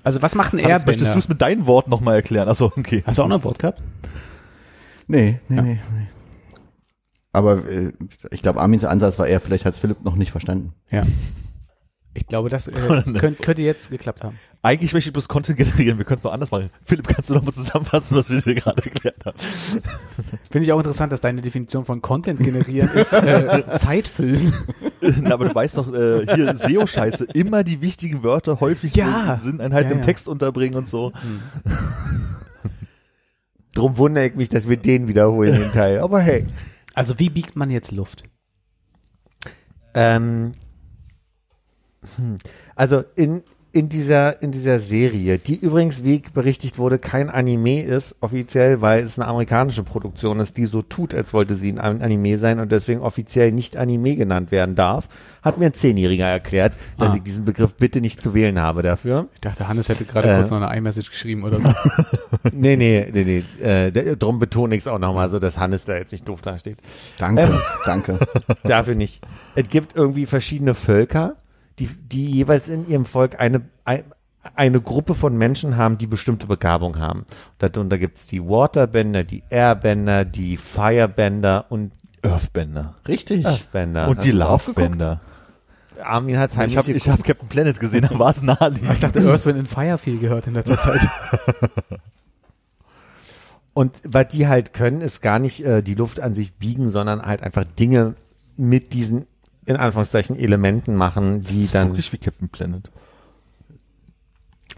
Also was macht ein Hannes, möchtest Airbender? du es mit deinen Worten nochmal erklären? Achso, okay. Hast du auch noch ein Wort gehabt? Nee, nee, Ja. nee, nee. Aber äh, ich glaube, Armins Ansatz war eher, vielleicht hat Philipp noch nicht verstanden. Ja. Ich glaube, das äh, könnt, könnte jetzt geklappt haben. Eigentlich möchte ich bloß Content generieren, wir können es noch anders machen. Philipp, kannst du noch mal zusammenfassen, was wir dir gerade erklärt haben? Finde ich auch interessant, dass deine Definition von Content generieren ist äh, Zeitfüllen. Na, aber du weißt doch, äh, hier SEO-Scheiße, immer die wichtigen Wörter häufig Ja. so Sinneinheiten Ja, im ja. Text unterbringen und so. Drum wundere ich mich, dass wir den wiederholen, den Teil. Aber hey. Also wie biegt man jetzt Luft? Ähm, hm. Also in, in dieser, in dieser Serie, die übrigens, wie berichtigt wurde, kein Anime ist, offiziell, weil es eine amerikanische Produktion ist, die so tut, als wollte sie ein Anime sein und deswegen offiziell nicht Anime genannt werden darf, hat mir ein Zehnjähriger erklärt, dass Ah. ich diesen Begriff bitte nicht zu wählen habe dafür. Ich dachte, Hannes hätte gerade Äh. kurz noch eine iMessage geschrieben oder so. Nee, nee, nee, nee. Äh, drum betone ich es auch nochmal so, dass Hannes da jetzt nicht doof dasteht. Danke, Ähm. danke. Dafür nicht. Es gibt irgendwie verschiedene Völker, die, die jeweils in ihrem Volk eine, ein, eine Gruppe von Menschen haben, die bestimmte Begabung haben. Darunter gibt's die Waterbender, die Airbender, die Firebender und Earthbender. Richtig. Earthbender. Und die du's aufgeguckt? Lovebender. Armin hat's Ich heimlich habe ich geguckt. hab Captain Planet gesehen, da war es naheliegend. Ich dachte, Earth, Wind and Fire viel gehört in letzter Zeit. Und was die halt können, ist gar nicht äh, die Luft an sich biegen, sondern halt einfach Dinge mit diesen, in Anführungszeichen, Elementen machen, die Das ist dann wirklich wie Captain Planet.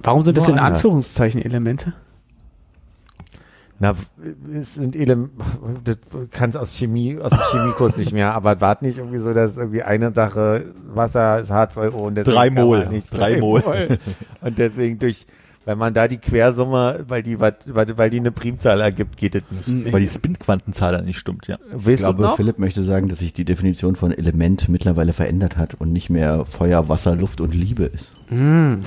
Warum sind das in anders. Anführungszeichen Elemente? Na, es sind Ele das kannst aus Chemie, aus dem Chemiekurs nicht mehr, aber war nicht irgendwie so, dass irgendwie eine Sache Wasser ist H2O und deswegen Drei Mol. nicht Drei Mol. Und deswegen durch, wenn man da die Quersumme, weil die, weil, weil die eine Primzahl ergibt, geht es nicht. Weil die Spin-Quantenzahl dann nicht stimmt, ja. Ich Weißt du glaube, noch? Philipp möchte sagen, dass sich die Definition von Element mittlerweile verändert hat und nicht mehr Feuer, Wasser, Luft und Liebe ist. Hm.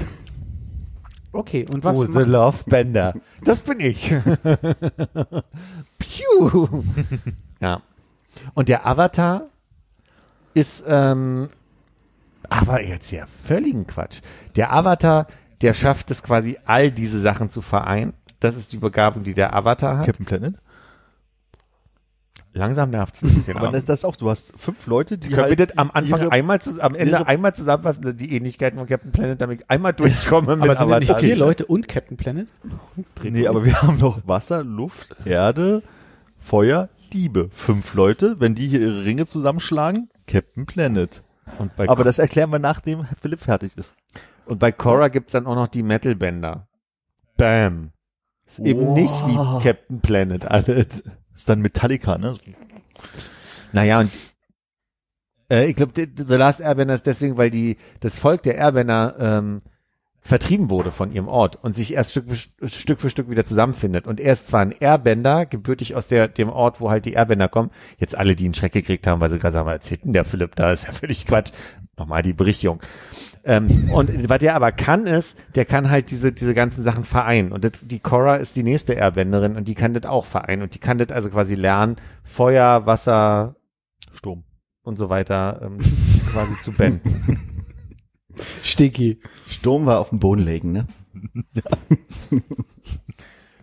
Okay, und was oh, The Love Bender. Das bin ich. Piu. ja. Und der Avatar ist, ähm, aber jetzt ja völligen Quatsch. Der Avatar, der schafft es quasi, all diese Sachen zu vereinen. Das ist die Begabung, die der Avatar hat. Captain Planet? Langsam nervt's ein bisschen. Aber das, ist auch, du hast fünf Leute, die können wir halt das am Anfang ihre- einmal zu, am Ende ihre- einmal zusammenfassen, die Ähnlichkeiten von Captain Planet, damit ich einmal durchkomme mit Aber sind nicht vier Leute und Captain Planet? Nee, aber wir haben noch Wasser, Luft, Erde, Feuer, Liebe. Fünf Leute, wenn die hier ihre Ringe zusammenschlagen, Captain Planet. Und bei, Aber das erklären wir, nachdem Philipp fertig ist. Und bei Korra gibt's dann auch noch die Metalbänder. Bam. Ist eben Wow. nicht wie Captain Planet alles. ist dann Metallica, ne? Naja, und äh, ich glaube, The Last Airbender ist deswegen, weil die das Volk der Airbender ähm, vertrieben wurde von ihrem Ort und sich erst Stück für, St- Stück für Stück wieder zusammenfindet. Und er ist zwar ein Airbender, gebürtig aus der, dem Ort, wo halt die Airbender kommen. Jetzt alle, die einen Schreck gekriegt haben, weil sie gerade sagen, was erzählt denn der Philipp da? ist ja völlig Quatsch. Nochmal die Berichtigung. Ähm, und was der aber kann ist, der kann halt diese, diese ganzen Sachen vereinen. Und das, die Cora ist die nächste Airbenderin und die kann das auch vereinen. Und die kann das also quasi lernen, Feuer, Wasser, Sturm. und so weiter ähm, quasi zu benden. Sticky. Sturm war auf dem Boden legen, ne?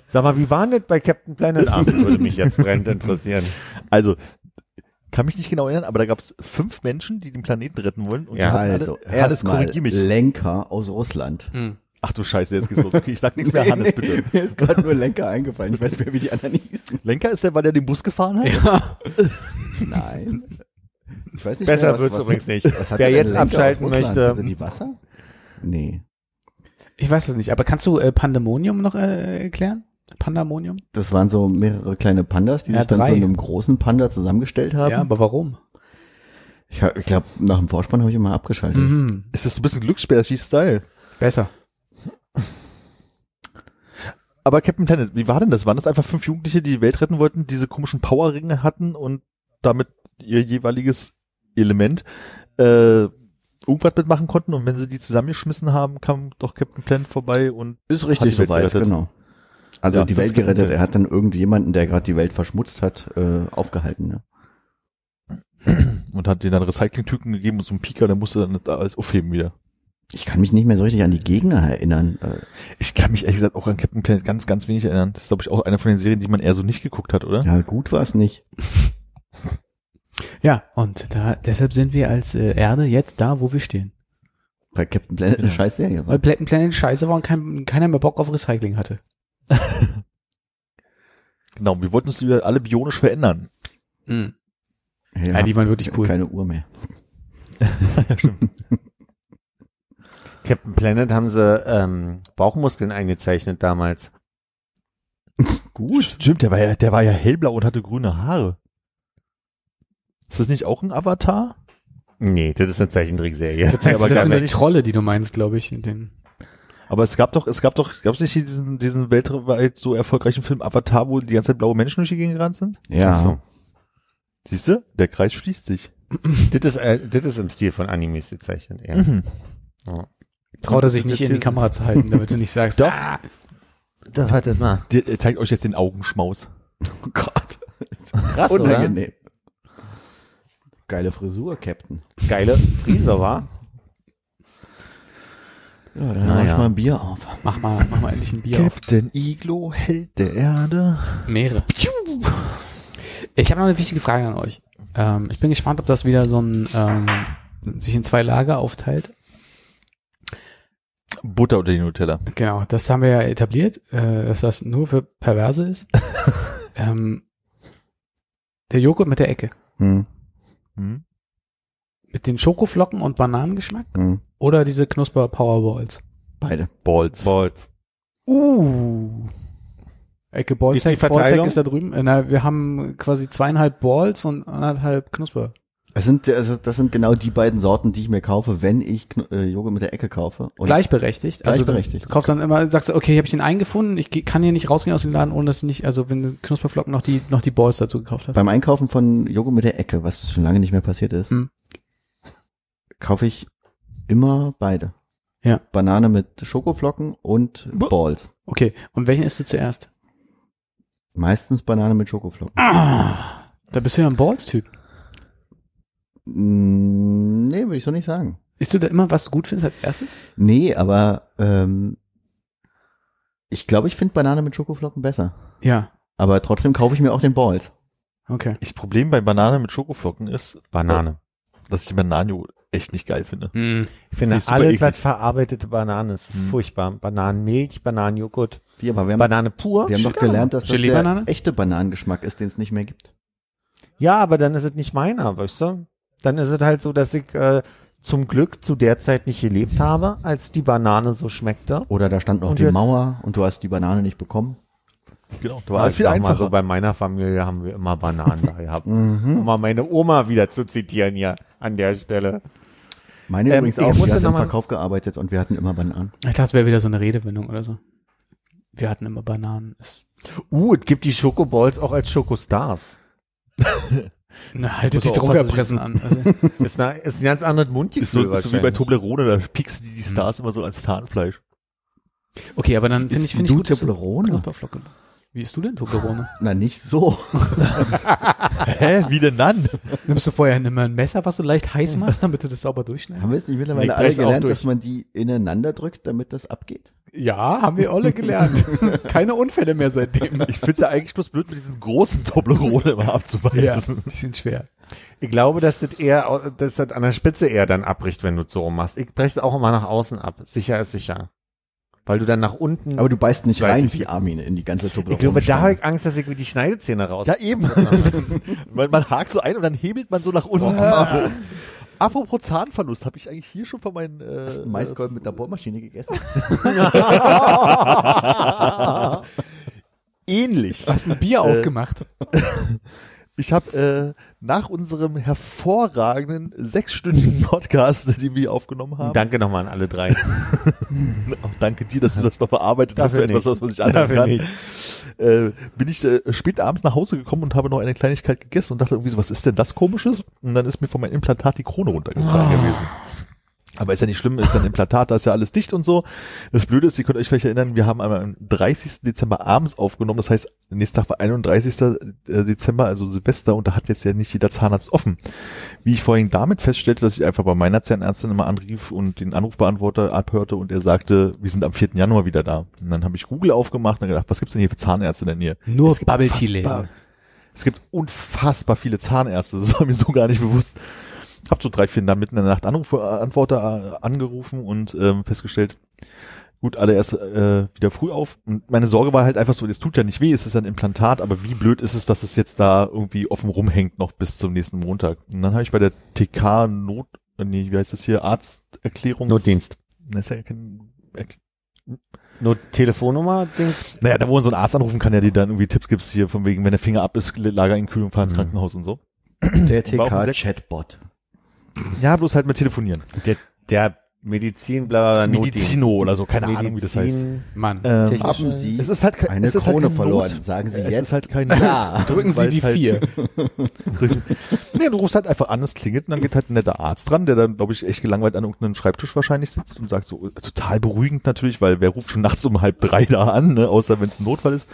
Sag mal, wie war denn das bei Captain Planet Abend? Würde mich jetzt brennend interessieren. Also, kann mich nicht genau erinnern, aber da gab es fünf Menschen, die den Planeten retten wollen. Und Ja, Also, alle, Hannes, korrigier mich. Lenker aus Russland. Hm. Ach du Scheiße, jetzt geht's los. Okay, ich sag nichts mehr, Hannes, bitte. Mir ist gerade nur Lenker eingefallen. Ich weiß nicht mehr, wie die anderen hießen. Lenker ist der, weil der den Bus gefahren hat? Ja. Nein. Ich weiß nicht Besser mehr, was- wird's was- übrigens nicht. Wer jetzt abschalten möchte- Hatte die Wasser? Nee. Ich weiß es nicht, aber kannst du äh, Pandemonium noch äh, erklären? Pandemonium? Das waren so mehrere kleine Pandas, die Ja, sich dann drei. zu einem großen Panda zusammengestellt haben. Ja, aber warum? Ich, ich glaube, nach dem Vorspann habe ich immer abgeschaltet. Mhm. Ist das so ein bisschen Glücksspiel-Style? Besser. Aber Captain Planet, wie war denn das? Waren das einfach fünf Jugendliche, die die Welt retten wollten, diese komischen Powerringe hatten und damit ihr jeweiliges Element äh, irgendwas mitmachen konnten und wenn sie die zusammengeschmissen haben, kam doch Captain Planet vorbei und Ist richtig soweit, gerettet. genau. Also Ja, die Welt gerettet. Er hat dann irgendjemanden, der gerade die Welt verschmutzt hat, äh, aufgehalten. Ne? und hat denen dann Recyclingtüten gegeben und so einen Pika, der musste dann alles aufheben wieder. Ich kann mich nicht mehr so richtig an die Gegner erinnern. Äh, Ich kann mich ehrlich gesagt auch an Captain Planet ganz, ganz wenig erinnern. Das ist, glaube ich, auch eine von den Serien, die man eher so nicht geguckt hat, oder? ja, gut war es nicht. Ja, und da deshalb sind wir als äh, Erde jetzt da, wo wir stehen. Bei Captain Planet eine Ja. scheiß Serie war. Weil Planet Planet scheiße war und kein, keiner mehr Bock auf Recycling hatte. Genau, wir wollten uns wieder alle bionisch verändern. Mhm. Ja, die waren wirklich cool. Keine Uhr mehr. Captain Planet haben sie ähm, Bauchmuskeln eingezeichnet damals. Gut. Stimmt, der war ja, der war ja hellblau und hatte grüne Haare. Ist das nicht auch ein Avatar? Nee, das ist eine Zeichentrickserie. Das, aber das sind die ehrlich- Trolle, die du meinst, glaube ich. in Den, Aber es gab doch, es gab doch, gab es nicht hier diesen, diesen weltweit so erfolgreichen Film Avatar, wo die ganze Zeit blaue Menschen durch die Gegend gerannt sind? Ja. So. Siehst du? Der Kreis schließt sich. Das ist, äh, das ist im Stil von Animes gezeichnet, ja. Mhm. ja. traut er sich das nicht in die Kamera zu halten, damit du nicht sagst, Doch. ah, Da wartet mal. Der, er zeigt euch jetzt den Augenschmaus. Oh Gott. Krass, oder? Geile Frisur, Captain. Geile Frise, war? Ja, dann mach ich ja. mal ein Bier auf. mach mal, mach mal endlich ein Bier auf. Captain Iglo, Held der Erde. Meere. Ich habe noch eine wichtige Frage an euch. Ähm, ich bin gespannt, ob das wieder so ein ähm, sich in zwei Lager aufteilt. Butter unter die Nutella. Genau, das haben wir ja etabliert, äh, dass das nur für Perverse ist. ähm, der Joghurt mit der Ecke. Hm, Hm? Mit den Schokoflocken und Bananengeschmack? hm. Oder diese Knusper Powerballs? Beide. Balls. Balls. Uh. Ecke Ballsack, ist Ballsack ist da drüben. Na, wir haben quasi zweieinhalb Balls und anderthalb Knusper. Es sind, das sind genau die beiden Sorten, die ich mir kaufe, wenn ich äh, Joghurt mit der Ecke kaufe. Und Gleichberechtigt. Also Gleichberechtigt. du, du kaufst dann immer, sagst, du, okay, habe ich den eingefunden, ich kann hier nicht rausgehen aus dem Laden, ohne dass ich nicht, also wenn du Knusperflocken noch die, noch die Balls dazu gekauft hast. Beim Einkaufen von Joghurt mit der Ecke, was schon lange nicht mehr passiert ist, Hm. kaufe ich immer beide. Ja. Banane mit Schokoflocken und. Balls. Okay, und welchen isst du zuerst? Meistens Banane mit Schokoflocken. Ah, da bist du ja ein Balls-Typ. Mm, Nee, würde ich so nicht sagen. Isst du da immer, was du gut findest als erstes? Nee, aber ähm, ich glaube, ich finde Banane mit Schokoflocken besser. Ja. Aber trotzdem kaufe ich mir auch den Balls. Okay. Das Problem bei Banane mit Schokoflocken ist, Banane. dass ich die Bananio echt nicht geil finde. Hm. Ich finde ist super alles, was verarbeitete Banane ist, ist Hm. furchtbar. Bananenmilch, Bananenjoghurt, Wie, aber wir haben, Banane pur. wir haben doch gelernt, dass das der echte Bananengeschmack ist, den es nicht mehr gibt. Ja, aber dann ist es nicht meiner, weißt du? Dann ist es halt so, dass ich äh, zum Glück zu der Zeit nicht gelebt habe, als die Banane so schmeckte. Oder da stand noch Und die jetzt- Mauer und du hast die Banane nicht bekommen. Genau, da war Aber alles ich viel einfacher. so, bei meiner Familie haben wir immer Bananen da gehabt. Mhm. Um mal meine Oma wieder zu zitieren hier an der Stelle. Meine Ähm, übrigens ich auch, die musste hat im Verkauf gearbeitet und wir hatten immer Bananen. Ich dachte, es wäre wieder so eine Redewendung oder so. Wir hatten immer Bananen. Uh, es gibt die Schokoballs auch als Schokostars. na, haltet die Druckerpressen an. Also, Ist, eine, ist ein ganz anderes ist Mundgefühl so, ist so wie bei Toblerone, da pieksen die die Stars immer so als Zahnfleisch. okay, aber dann finde ich, finde ich du gut, du Toblerone? Wie isst du denn Toblerone? Na, nicht so. Hä? Wie denn dann? Nimmst du vorher immer ein Messer, was du leicht heiß machst, damit du das sauber durchschneidest? Haben wir jetzt nicht Ich mittlerweile alle brech's auch gelernt, dass man die ineinander drückt, damit das abgeht? Ja, haben wir alle gelernt. Keine Unfälle mehr seitdem. Ich find's ja eigentlich bloß blöd, mit diesen großen Toblerone immer Ja, abzubeißen. die sind schwer. Ich glaube, dass das eher, dass das an der Spitze eher dann abbricht, wenn du es so rum machst. Ich breche es auch immer nach außen ab. Sicher ist sicher. Weil du dann nach unten. Aber du beißt nicht rein wie Armin in die ganze Toblerone. ich glaube, da habe ich Angst, dass ich mir die Schneidezähne raus. Ja, eben. man, man hakt so ein und dann hebelt man so nach unten. Apropos Zahnverlust, habe ich eigentlich hier schon von meinen äh, Maiskolben mit der Bohrmaschine gegessen. ähnlich. Du hast ein Bier aufgemacht. Ich habe äh, nach unserem hervorragenden sechsstündigen Podcast, den wir aufgenommen haben, Danke nochmal an alle drei. auch danke dir, dass du das noch verarbeitet hast, Dafür zu etwas, nicht. was man sich anhören kann. nicht. Äh, bin ich äh, spät abends nach Hause gekommen und habe noch eine Kleinigkeit gegessen und dachte irgendwie so, was ist denn das komisches? Und dann ist mir von meinem Implantat die Krone runtergefallen gewesen. Aber ist ja nicht schlimm, ist ja ein Implantat, da ist ja alles dicht und so. Das Blöde ist, ihr könnt euch vielleicht erinnern, wir haben einmal am 30. Dezember abends aufgenommen, das heißt, nächster Tag war 31. Dezember, also Silvester, und da hat jetzt ja nicht jeder Zahnarzt offen. Wie ich vorhin damit feststellte, dass ich einfach bei meiner Zahnärztin immer anrief und den Anrufbeantworter abhörte und er sagte, wir sind am 4. Januar wieder da. Und dann habe ich Google aufgemacht und gedacht, was gibt's denn hier für Zahnärzte denn hier? Nur Bubble Lady. Es gibt unfassbar viele Zahnärzte, das war mir so gar nicht bewusst. Hab so drei, vier dann mitten in der Nacht Anrufbeantworter äh, angerufen und ähm, festgestellt, gut, alle erst äh, wieder früh auf. Und meine Sorge war halt einfach so, es tut ja nicht weh, es ist ein Implantat, aber wie blöd ist es, dass es jetzt da irgendwie offen rumhängt noch bis zum nächsten Montag. Und dann habe ich bei der TK Not, äh, nee, wie heißt das hier, Arzterklärung. Notdienst. Das ist ja kein Erkl- Nur Telefonnummer, Dings. naja, da wo man so einen Arzt anrufen kann, der dir dann irgendwie Tipps gibt, hier von wegen, wenn der Finger ab ist, lager ihn kühl und fahr ins Mhm. Krankenhaus und so. Der TK-Chatbot. Ja, bloß halt mit telefonieren. Der, der Medizin, bla, bla, bla, Medizino oder so, keine Ahnung, wie das heißt. Medizin- Mann. Ähm, Haben Sie es ist halt kein, eine es ist Krone halt kein verloren? Not. Sagen Sie es jetzt. ist halt kein Ja. Drücken Sie die es halt- vier. nee, du rufst halt einfach an, es klingelt und dann geht halt ein netter Arzt dran, der dann, glaube ich, echt gelangweilt an irgendeinem Schreibtisch wahrscheinlich sitzt und sagt so, total beruhigend natürlich, weil wer ruft schon nachts um halb drei da an, ne, außer wenn es ein Notfall ist.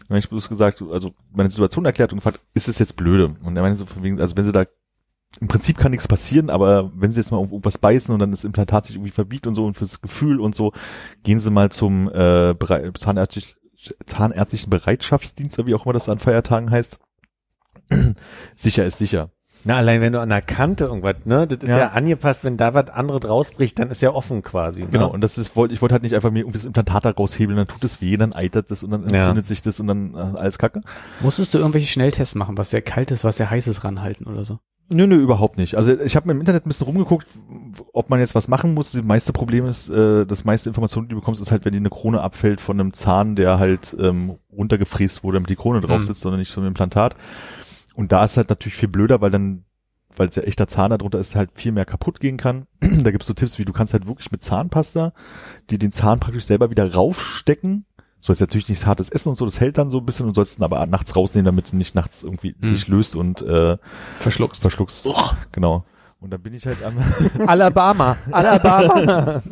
Dann habe ich bloß gesagt, so, also meine Situation erklärt und gefragt, ist es jetzt blöde? Und er meinte so von wegen, also wenn sie da im Prinzip kann nichts passieren, aber wenn sie jetzt mal auf irgendwas beißen und dann das Implantat sich irgendwie verbiegt und so und fürs Gefühl und so, gehen sie mal zum äh, zahnärztlich, zahnärztlichen Bereitschaftsdienst, oder wie auch immer das an Feiertagen heißt. sicher ist sicher. Na, allein wenn du an der Kante irgendwas, ne, das ist ja, Ja. angepasst, wenn da was anderes rausbricht, dann ist ja offen quasi. Ne? Genau, und das ist, wollte, ich wollte halt nicht einfach mir irgendwie das Implantat da raushebeln, dann tut es weh, dann eitert es und dann Ja. entzündet sich das und dann äh, alles kacke. Musstest du irgendwelche Schnelltests machen, was sehr kalt ist, was sehr heiß ist, ranhalten oder so? Nö, nö, überhaupt nicht. Also ich habe mir im Internet ein bisschen rumgeguckt, ob man jetzt was machen muss. Das meiste Problem ist, äh, das meiste Information, die du bekommst, ist halt, wenn dir eine Krone abfällt von einem Zahn, der halt ähm, runtergefräst wurde, damit die Krone drauf Mhm. sitzt, sondern nicht von einem Implantat. Und da ist halt natürlich viel blöder, weil dann, weil der echter Zahn darunter ist, halt viel mehr kaputt gehen kann. da gibt's so Tipps, wie du kannst halt wirklich mit Zahnpasta, die den Zahn praktisch selber wieder raufstecken. Sollst natürlich nichts hartes essen und so, das hält dann so ein bisschen und sollst ihn aber nachts rausnehmen, damit du nicht nachts irgendwie Mhm. dich löst und äh, Verschluckst. verschluckst. Genau. Und dann bin ich halt am Alabama, Alabama.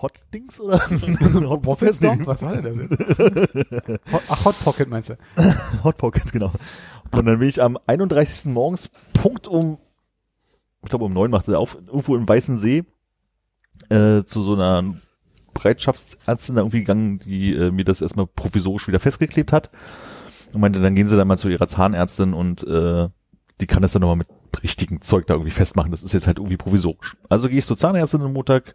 Hot Dings oder Hot Dog? Was war denn das jetzt? Hot, ach, Hot Pocket meinst du? Hot Pockets, genau. Und dann bin ich am 31. morgens Punkt um, ich glaube um neun machte er auf, irgendwo im Weißen See, äh, zu so einer Bereitschaftsärztin da irgendwie gegangen, die äh, mir das erstmal provisorisch wieder festgeklebt hat. Und meinte, dann gehen sie dann mal zu ihrer Zahnärztin und äh, die kann das dann nochmal mit richtigen Zeug da irgendwie festmachen. Das ist jetzt halt irgendwie provisorisch. Also gehe ich zur Zahnärztin am Montag,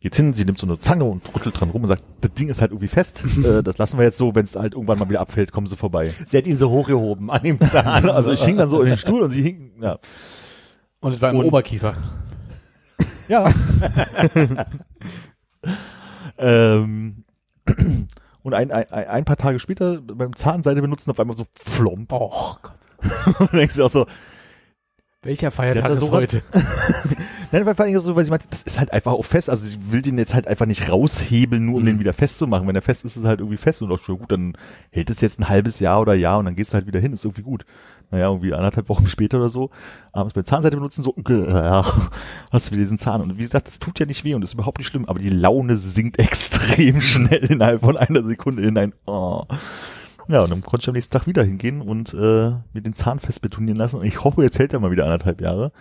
geht hin, sie nimmt so eine Zange und rüttelt dran rum und sagt, das Ding ist halt irgendwie fest. äh, das lassen wir jetzt so, wenn es halt irgendwann mal wieder abfällt, kommen sie vorbei. Sie hat ihn so hochgehoben an dem Zahn. Also ich hing dann so in den Stuhl und sie hing, ja. Und es war im Und- Oberkiefer. Ja. Ähm, und ein, ein, ein paar Tage später beim Zahnseide benutzen auf einmal so flomp. Oh Gott. Und denkst du auch so, Welcher Feiertag ist so heute? nein, weil vor allem so, weil sie meinte, das ist halt einfach auch fest. Also sie will den jetzt halt einfach nicht raushebeln, nur um den wieder festzumachen. Wenn er fest ist, ist er halt irgendwie fest und auch schon gut, dann hält es jetzt ein halbes Jahr oder Jahr und dann gehst du halt wieder hin, ist irgendwie gut. Naja, irgendwie anderthalb Wochen später oder so, abends bei Zahnseite benutzen, so, ja, hast du wieder diesen Zahn. Und wie gesagt, das tut ja nicht weh und ist überhaupt nicht schlimm, aber die Laune sinkt extrem schnell innerhalb von einer Sekunde in ein, oh. Ja, und dann konnte ich am nächsten Tag wieder hingehen und äh, mir den Zahn fest betonieren lassen. Und ich hoffe, jetzt hält er mal wieder anderthalb Jahre.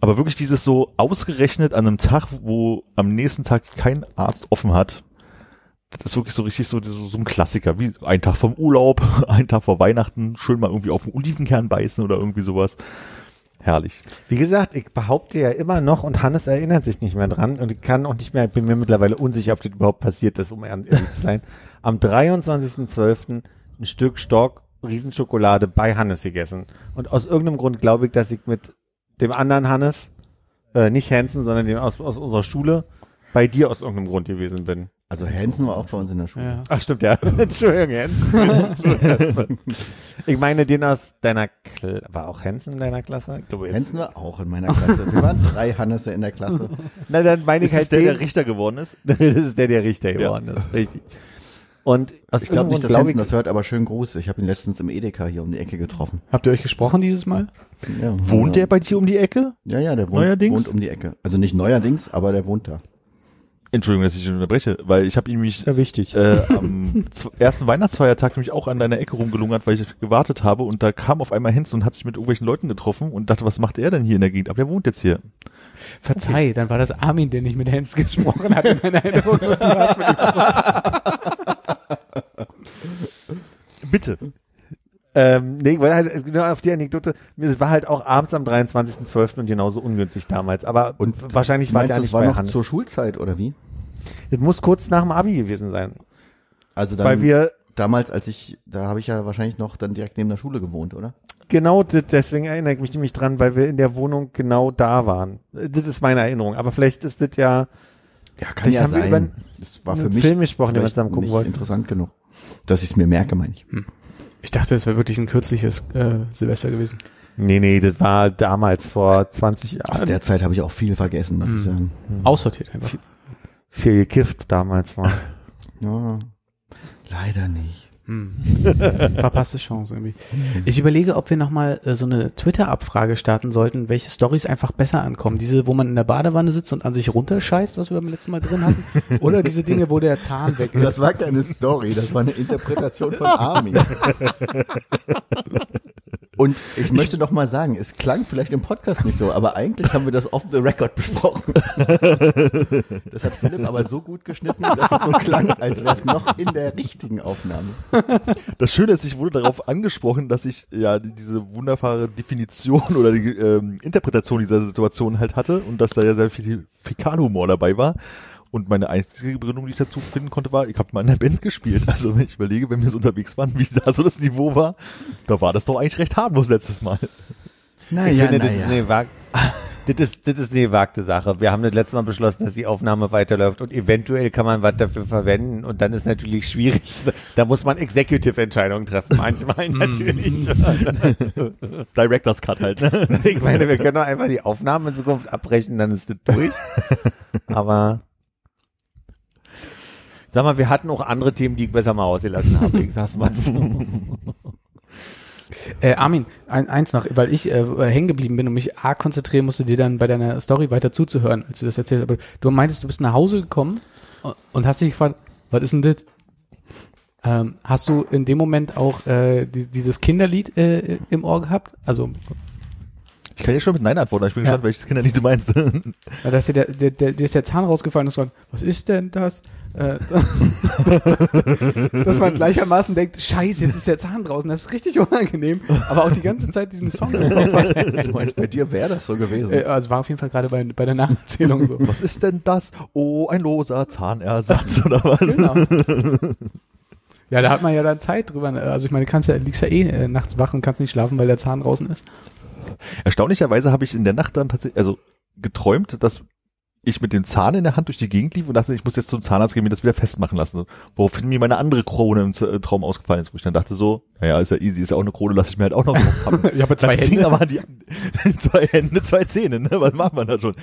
Aber wirklich dieses so ausgerechnet an einem Tag, wo am nächsten Tag kein Arzt offen hat, das ist wirklich so richtig so, so, so ein Klassiker, wie ein Tag vom Urlaub, ein Tag vor Weihnachten, schön mal irgendwie auf den Olivenkern beißen oder irgendwie sowas. Herrlich. Wie gesagt, ich behaupte ja immer noch und Hannes erinnert sich nicht mehr dran und ich kann auch nicht mehr, ich bin mir mittlerweile unsicher, ob das überhaupt passiert ist, um ehrlich zu sein. Am 23.12. ein Stück Stock Riesenschokolade bei Hannes gegessen. Und aus irgendeinem Grund glaube ich, dass ich mit dem anderen Hannes, äh, nicht Hansen, sondern dem aus, aus unserer Schule, bei dir aus irgendeinem Grund gewesen bin. Also Hansen war auch bei uns in der Schule. Ja. Ach stimmt, ja. Entschuldigung, Hansen. ich meine, den aus deiner, Kl war auch Hansen in deiner Klasse? Ich glaube, jetzt- Hansen war auch in meiner Klasse. Wir waren drei Hannese in der Klasse. Na, dann meine ich Ist das halt der, den, der Richter geworden ist? das ist der, der Richter geworden ist. Richtig. Und aus Ich glaube nicht, dass glaub Hansen das hört, aber schön Gruß. Ich habe ihn letztens im Edeka hier um die Ecke getroffen. Habt ihr euch gesprochen dieses Mal? Ja, Wohnt ja. der bei dir um die Ecke? Ja, ja, der wohnt, Neuerdings? wohnt um die Ecke. Also nicht neuerdings, aber der wohnt da. Entschuldigung, dass ich dich unterbreche, weil ich habe ihn nämlich ja wichtig. äh, am ersten Weihnachtsfeiertag nämlich auch an deiner Ecke rumgelungert, weil ich gewartet habe und da kam auf einmal Hens und hat sich mit irgendwelchen Leuten getroffen und dachte, was macht er denn hier in der Gegend? Aber der wohnt jetzt hier. Verzeih, dann war das Armin, der nicht mit Hans gesprochen hat in meiner Erinnerung. Bitte. Ähm, nee, weil halt, genau auf die Anekdote, mir war halt auch abends am 23.12. und genauso ungünstig damals. Aber Und wahrscheinlich war der nicht war bei noch Hannes. zur Schulzeit oder wie? Das muss kurz nach dem Abi gewesen sein. Also dann, weil wir damals, als ich, da habe ich ja wahrscheinlich noch dann direkt neben der Schule gewohnt, oder? genau das, deswegen erinnere ich mich nämlich dran, weil wir in der Wohnung genau da waren. Das ist meine Erinnerung. Aber vielleicht ist das ja, Ja, wir über einen- das war für mich Film gesprochen, den wir zusammen gucken wollten. interessant genug. Dass ich es mir merke, meine ich. Ich dachte, es wäre wirklich ein kürzliches äh, Silvester gewesen. nee, nee, das war damals vor 20 Aus Jahren. der Zeit habe ich auch viel vergessen, muss ich sagen. Aussortiert einfach. viel gekifft damals war. Ja, leider nicht. Hm. Verpasste Chance irgendwie. Ich überlege, ob wir nochmal äh, so eine Twitter-Abfrage starten sollten, welche Stories einfach besser ankommen. Diese, wo man in der Badewanne sitzt und an sich runterscheißt, was wir beim letzten Mal drin hatten. Oder diese Dinge, wo der Zahn weg ist. Das war keine Story, das war eine Interpretation von Armin. Und ich möchte noch mal sagen, es klang vielleicht im Podcast nicht so, aber eigentlich haben wir das off the record besprochen. Das hat Philipp aber so gut geschnitten, dass es so klang, als wäre es noch in der richtigen Aufnahme. Das Schöne ist, ich wurde darauf angesprochen, dass ich ja diese wunderbare Definition oder die ähm, Interpretation dieser Situation halt hatte und dass da ja sehr viel Fäkalhumor dabei war. Und meine einzige Begründung, die ich dazu finden konnte, war, ich habe mal in der Band gespielt. Also wenn ich überlege, wenn wir so unterwegs waren, wie da so das Niveau war, da war das doch eigentlich recht harmlos letztes Mal. Naja, ich finde, das, ist das, ist, eine gewagte Sache. Wir haben das letzte Mal beschlossen, dass die Aufnahme weiterläuft und eventuell kann man was dafür verwenden und dann ist natürlich schwierig. Da muss man Executive-Entscheidungen treffen, manchmal natürlich. Director's Cut halt. Ne? ich meine, wir können doch einfach die Aufnahmen in Zukunft abbrechen, dann ist das durch. Aber sag mal, wir hatten auch andere Themen, die ich besser mal ausgelassen habe. Ich sag's mal so. Äh, Armin, ein, eins noch, weil ich äh, hängen geblieben bin und mich A konzentrieren musste, dir dann bei deiner Story weiter zuzuhören, als du das erzählt hast. Aber du meintest, du bist nach Hause gekommen und hast dich gefragt, was ist denn das? Ähm, hast du in dem Moment auch äh, die, dieses Kinderlied äh, im Ohr gehabt? Also, Ich kann ja schon mit Nein antworten, ich bin Ja. gespannt, welches Kinderlied du meinst. weil das ist ja der, der, der, dir ist der Zahn rausgefallen und so, was ist denn das? Äh, dass man gleichermaßen denkt, scheiße, jetzt ist der Zahn draußen, das ist richtig unangenehm, aber auch die ganze Zeit diesen Song. Du meinst, bei dir wäre das so gewesen. Äh, Also war auf jeden Fall gerade bei, bei der Nacherzählung so. Was ist denn das? Oh, ein loser Zahnersatz oder was? Genau. Ja, da hat man ja dann Zeit drüber. Also ich meine, du kannst ja, liegst ja eh äh, nachts wach und kannst nicht schlafen, weil der Zahn draußen ist. Erstaunlicherweise habe ich in der Nacht dann tatsächlich, also geträumt, dass ich mit dem Zahn in der Hand durch die Gegend lief und dachte, ich muss jetzt zum Zahnarzt gehen, mir das wieder festmachen lassen. Woraufhin mir meine andere Krone im äh, Traum ausgefallen ist, wo ich dann dachte so, naja, ist ja easy, ist ja auch eine Krone, lasse ich mir halt auch noch drauf haben. Ich habe zwei Dann Hände. aber die, zwei Hände, zwei Zähne, ne? Was macht man da schon?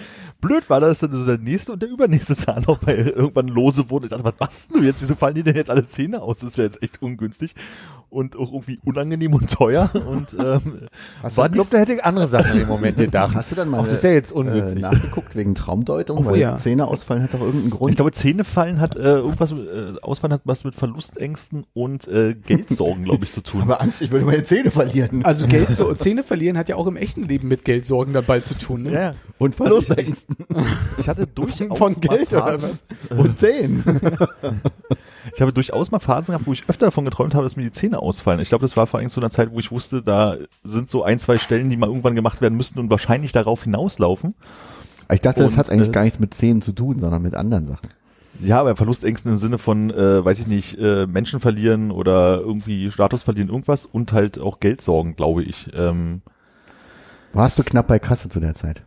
Blöd war, dass dann so der nächste und der übernächste Zahn auch bei irgendwann lose wurde. Ich dachte, was machst du jetzt? Wieso fallen dir denn jetzt alle Zähne aus? Das ist ja jetzt echt ungünstig und auch irgendwie unangenehm und teuer und ähm, Hast war ich glaube, da hätte ich andere Sachen im Moment gedacht. Hast du dann mal Auch das ist ja jetzt äh, ungünstig. nachgeguckt wegen Traumdeutung? Oh, weil ja. Zähne ausfallen hat doch irgendeinen Grund. Ich glaube, Zähne fallen hat äh, irgendwas, äh, Ausfallen hat was mit Verlustängsten und äh, Geldsorgen, glaube ich, zu tun. aber Angst, ich würde meine Zähne verlieren. Also Geld, so, Zähne verlieren hat ja auch im echten Leben mit Geldsorgen bald zu tun, ne? ja, Und Verlustängsten. ich hatte durchaus Von mal Geld oder Phasen, was? Und Zähnen. Ich habe durchaus mal Phasen gehabt, wo ich öfter davon geträumt habe, dass mir die Zähne ausfallen. Ich glaube, das war vor allem zu einer Zeit, wo ich wusste, da sind so ein, zwei Stellen, die mal irgendwann gemacht werden müssten und wahrscheinlich darauf hinauslaufen. Ich dachte, das Und, hat eigentlich äh, gar nichts mit Zähnen zu tun, sondern mit anderen Sachen. Ja, aber Verlustängsten im Sinne von, äh, weiß ich nicht, äh, Menschen verlieren oder irgendwie Status verlieren, irgendwas und halt auch Geldsorgen, glaube ich. Ähm, Warst du knapp bei Kasse zu der Zeit?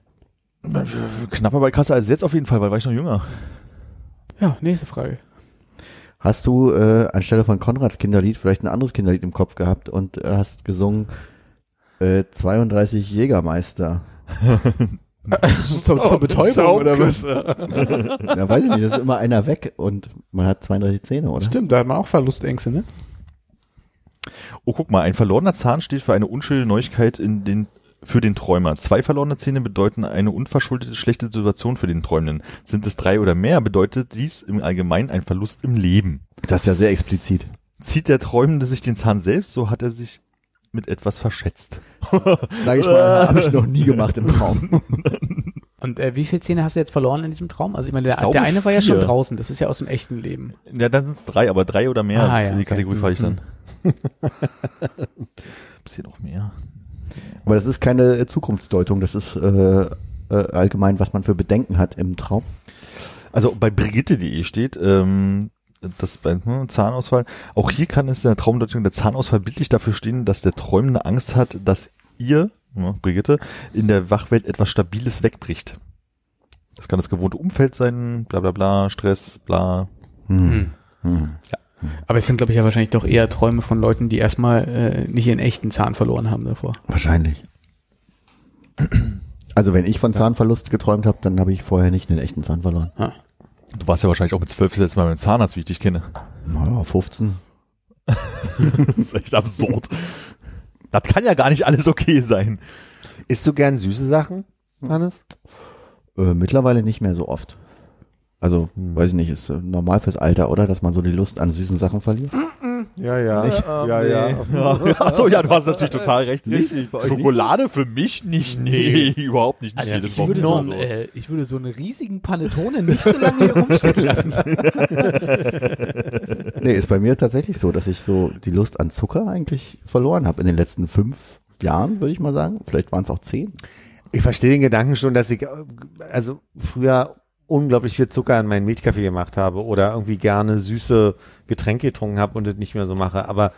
knapper bei Kasse als jetzt auf jeden Fall, weil war ich noch jünger. Ja, nächste Frage. Hast du äh, anstelle von Konrads Kinderlied vielleicht ein anderes Kinderlied im Kopf gehabt und äh, hast gesungen äh, 32 Jägermeister? zur, zur Betäubung oder was? Ja, weiß ich nicht, das ist immer einer weg und man hat 32 Zähne, oder? Stimmt, da hat man auch Verlustängste, ne? Oh, guck mal, ein verlorener Zahn steht für eine unschöne Neuigkeit in den, für den Träumer. Zwei verlorene Zähne bedeuten eine unverschuldete schlechte Situation für den Träumenden. Sind es drei oder mehr, bedeutet dies im Allgemeinen ein Verlust im Leben. Das ist ja sehr explizit. Zieht der Träumende sich den Zahn selbst, so hat er sich mit etwas verschätzt. Sag ich mal, habe ich noch nie gemacht im Traum. Und äh, wie viele Zähne hast du jetzt verloren in diesem Traum? Also ich meine, der, glaube, der eine war ja schon vier. draußen, das ist ja aus dem echten Leben. Ja, dann sind es drei, aber drei oder mehr Ah, für ja, die okay. Kategorie falle ich dann. Bisschen noch mehr. Aber das ist keine äh, Zukunftsdeutung, das ist äh, äh, allgemein, was man für Bedenken hat im Traum. Also bei Brigitte.de steht, ähm, das bei hm, Zahnausfall, auch hier kann es in der Traumdeutung der Zahnausfall bildlich dafür stehen, dass der Träumende Angst hat, dass ihr, ja, Brigitte, in der Wachwelt etwas Stabiles wegbricht. Das kann das gewohnte Umfeld sein, bla bla bla, Stress, bla. Hm. Aber es sind, glaube ich, ja wahrscheinlich doch eher Träume von Leuten, die erstmal äh, nicht ihren echten Zahn verloren haben davor. Wahrscheinlich. Also wenn ich von Zahnverlust geträumt habe, dann habe ich vorher nicht einen echten Zahn verloren. Ah. Du warst ja wahrscheinlich auch mit zwölf jetzt mal beim Zahnarzt, wie ich dich kenne. Naja, 15. Das ist echt absurd. Das kann ja gar nicht alles okay sein. Isst du gern süße Sachen, Hannes? Äh, mittlerweile nicht mehr so oft. Also, weiß ich nicht, ist äh, normal fürs Alter, oder? Dass man so die Lust an süßen Sachen verliert? Ja, ja. ja, Ja. Achso, ja, du hast natürlich total recht. Richtig, Schokolade für mich nicht, nee, überhaupt nicht. nicht Also ich, würde so einen, äh, ich würde so einen riesigen Panettone nicht so lange hier rumstehen lassen. Nee, ist bei mir tatsächlich so, dass ich so die Lust an Zucker eigentlich verloren habe in den letzten fünf Jahren, würde ich mal sagen. Vielleicht waren es auch zehn. Ich verstehe den Gedanken schon, dass ich äh, also früher unglaublich viel Zucker in meinen Milchkaffee gemacht habe oder irgendwie gerne süße Getränke getrunken habe und das nicht mehr so mache. Aber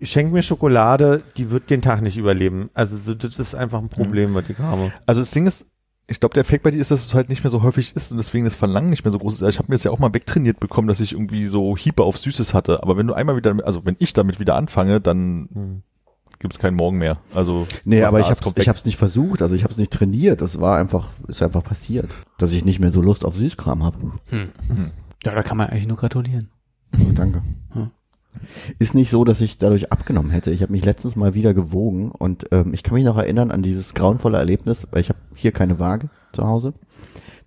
schenk mir Schokolade, die wird den Tag nicht überleben. Also das ist einfach ein Problem, was ich habe. Also das Ding ist, ich glaube, der Effekt bei dir ist, dass es halt nicht mehr so häufig ist und deswegen das Verlangen nicht mehr so groß ist. Also Ich habe mir das ja auch mal wegtrainiert bekommen, dass ich irgendwie so Hiepe auf Süßes hatte. Aber wenn du einmal wieder, also wenn ich damit wieder anfange, dann Hm. Gibt es keinen Morgen mehr. Also Nee, aber ich kommt ich hab's nicht versucht, also ich hab's nicht trainiert. Das war einfach, ist einfach passiert, dass ich nicht mehr so Lust auf Süßkram habe. Ja, da kann man eigentlich nur gratulieren. Oh, danke. Hm. Ist nicht so, dass ich dadurch abgenommen hätte. Ich habe mich letztens mal wieder gewogen und ähm, ich kann mich noch erinnern an dieses grauenvolle Erlebnis, weil ich habe hier keine Waage zu Hause,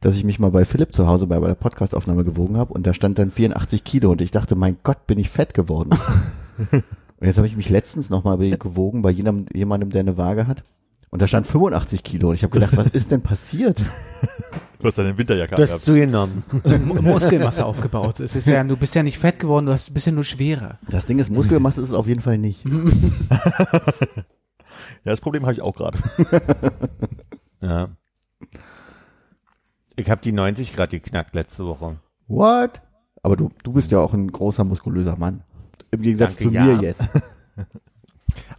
dass ich mich mal bei Philipp zu Hause bei, bei der Podcastaufnahme gewogen habe und da stand dann 84 Kilo und ich dachte, mein Gott, bin ich fett geworden. und jetzt habe ich mich letztens noch mal gewogen bei jemandem, jemandem, der eine Waage hat und da stand 85 Kilo und ich habe gedacht, was ist denn passiert? Du hast deine Winterjacke Du hast zugenommen. M- Muskelmasse aufgebaut. Es ist ja, du bist ja nicht fett geworden, du hast ein bisschen nur schwerer. Das Ding ist, Muskelmasse ist es auf jeden Fall nicht. Ja, das Problem habe ich auch gerade. Ja. Ich habe die 90 Grad geknackt letzte Woche. What? Aber du, du bist ja auch ein großer, muskulöser Mann. Im Gegensatz Danke, zu ja. mir jetzt.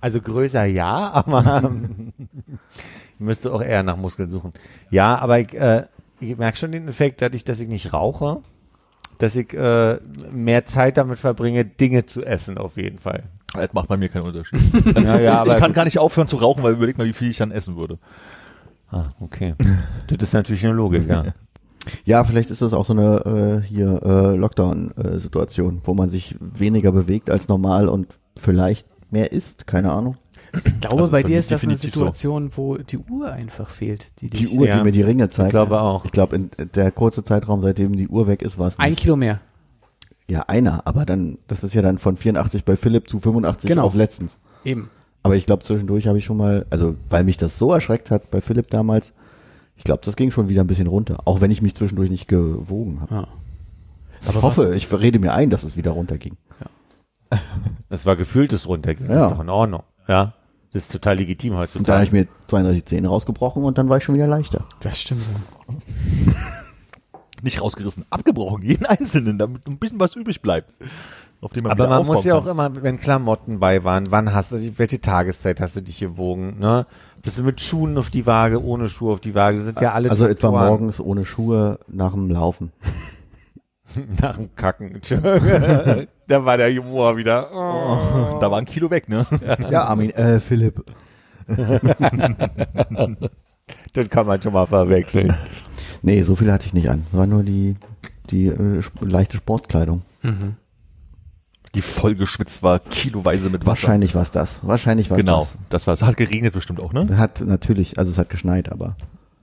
Also größer ja, aber ich müsste auch eher nach Muskeln suchen. Ja, aber ich, äh, ich merke schon den Effekt, dadurch, dass ich nicht rauche, dass ich äh, mehr Zeit damit verbringe, Dinge zu essen auf jeden Fall. Das macht bei mir keinen Unterschied. Ja, ja, aber ich kann gar nicht aufhören zu rauchen, weil überleg mal, wie viel ich dann essen würde. ah, okay. Das ist natürlich eine Logik, ja. Ja, vielleicht ist das auch so eine äh, hier äh, Lockdown-Situation, wo man sich weniger bewegt als normal und vielleicht mehr isst, keine Ahnung. Ich glaube, Also bei dir ist das eine definitiv so. Situation, wo die Uhr einfach fehlt. Die, Die dich- Uhr, Ja, die mir die Ringe zeigt. Ich glaube auch. Ich glaube, in der kurze Zeitraum, seitdem die Uhr weg ist, war es Ein. Kilo mehr. Ja, einer, aber dann, das ist ja dann von 84 bei Philipp zu 85 Genau. auf letztens. Eben. Aber ich glaube, zwischendurch habe ich schon mal, also weil mich das so erschreckt hat bei Philipp damals, ich glaube, das ging schon wieder ein bisschen runter, auch wenn ich mich zwischendurch nicht gewogen habe. Ja. Ich hoffe, ich rede mir ein, dass es wieder runterging. Das war gefühltes Runtergehen. Das Ja. ist doch in Ordnung. Ja. Das ist total legitim Und dann heutzutage. habe ich mir 32 Zähne rausgebrochen und dann war ich schon wieder leichter. Das stimmt. Nicht rausgerissen, abgebrochen, jeden einzelnen, damit ein bisschen was übrig bleibt. Auf dem man Aber man muss ja auch kann. immer, wenn Klamotten bei waren, wann hast du, die- welche Tageszeit hast du dich gewogen, ne? Bist du mit Schuhen auf die Waage, ohne Schuhe auf die Waage, das sind ja alle Also etwa Faktoren. morgens ohne Schuhe nach dem Laufen. Nach dem Kacken. da war der Humor wieder. Oh. Da war ein Kilo weg, ne? Ja, Armin, äh, Philipp. Das kann man schon mal verwechseln. Nee, so viel hatte ich nicht an. War nur die, die äh, leichte Sportkleidung. Die voll geschwitzt war, kiloweise mit Wasser. Wahrscheinlich war es das. Wahrscheinlich war es Genau, das. das war es. Hat geregnet bestimmt auch, ne? Hat natürlich, also es hat geschneit, aber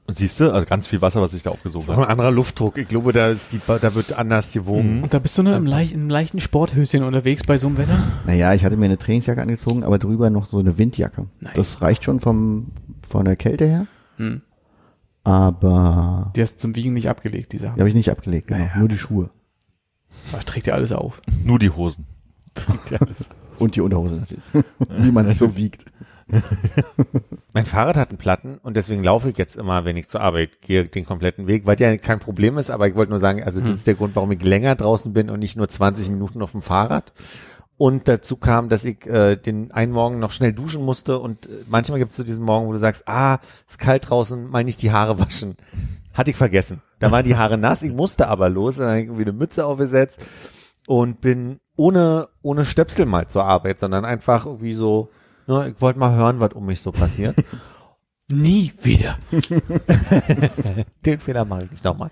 Und siehst du, also ganz viel Wasser, was sich da aufgesogen Das ist auch hat. ein anderer Luftdruck. Ich glaube, da ist die, da wird anders gewogen. Und da bist du nur im, leicht, im leichten Sporthöschen unterwegs bei so einem Wetter? naja, ich hatte mir eine Trainingsjacke angezogen, aber drüber noch so eine Windjacke. Nice. Das reicht schon vom, von der Kälte her, Hm. aber Die hast du zum Wiegen nicht abgelegt, die Sachen. die habe ich nicht abgelegt, genau. Naja. Nur die Schuhe. Aber trägt ja alles auf. Nur die Hosen. Und die Unterhose natürlich. Wie man es so wiegt. Mein Fahrrad hat einen Platten und deswegen laufe ich jetzt immer, wenn ich zur Arbeit gehe, den kompletten Weg, weil ja kein Problem ist, aber ich wollte nur sagen, also das ist der Grund, warum ich länger draußen bin und nicht nur 20 Minuten auf dem Fahrrad. Und dazu kam, dass ich äh, den einen Morgen noch schnell duschen musste und äh, manchmal gibt es so diesen Morgen, wo du sagst, ah, ist kalt draußen, mal nicht die Haare waschen. Hatte ich vergessen. Da waren die Haare nass, ich musste aber los, dann habe ich irgendwie eine Mütze aufgesetzt und bin ohne, ohne Stöpsel mal zur Arbeit, sondern einfach irgendwie so, ne, ich wollte mal hören, was um mich so passiert. Nie wieder. Den Fehler mache ich nicht nochmal.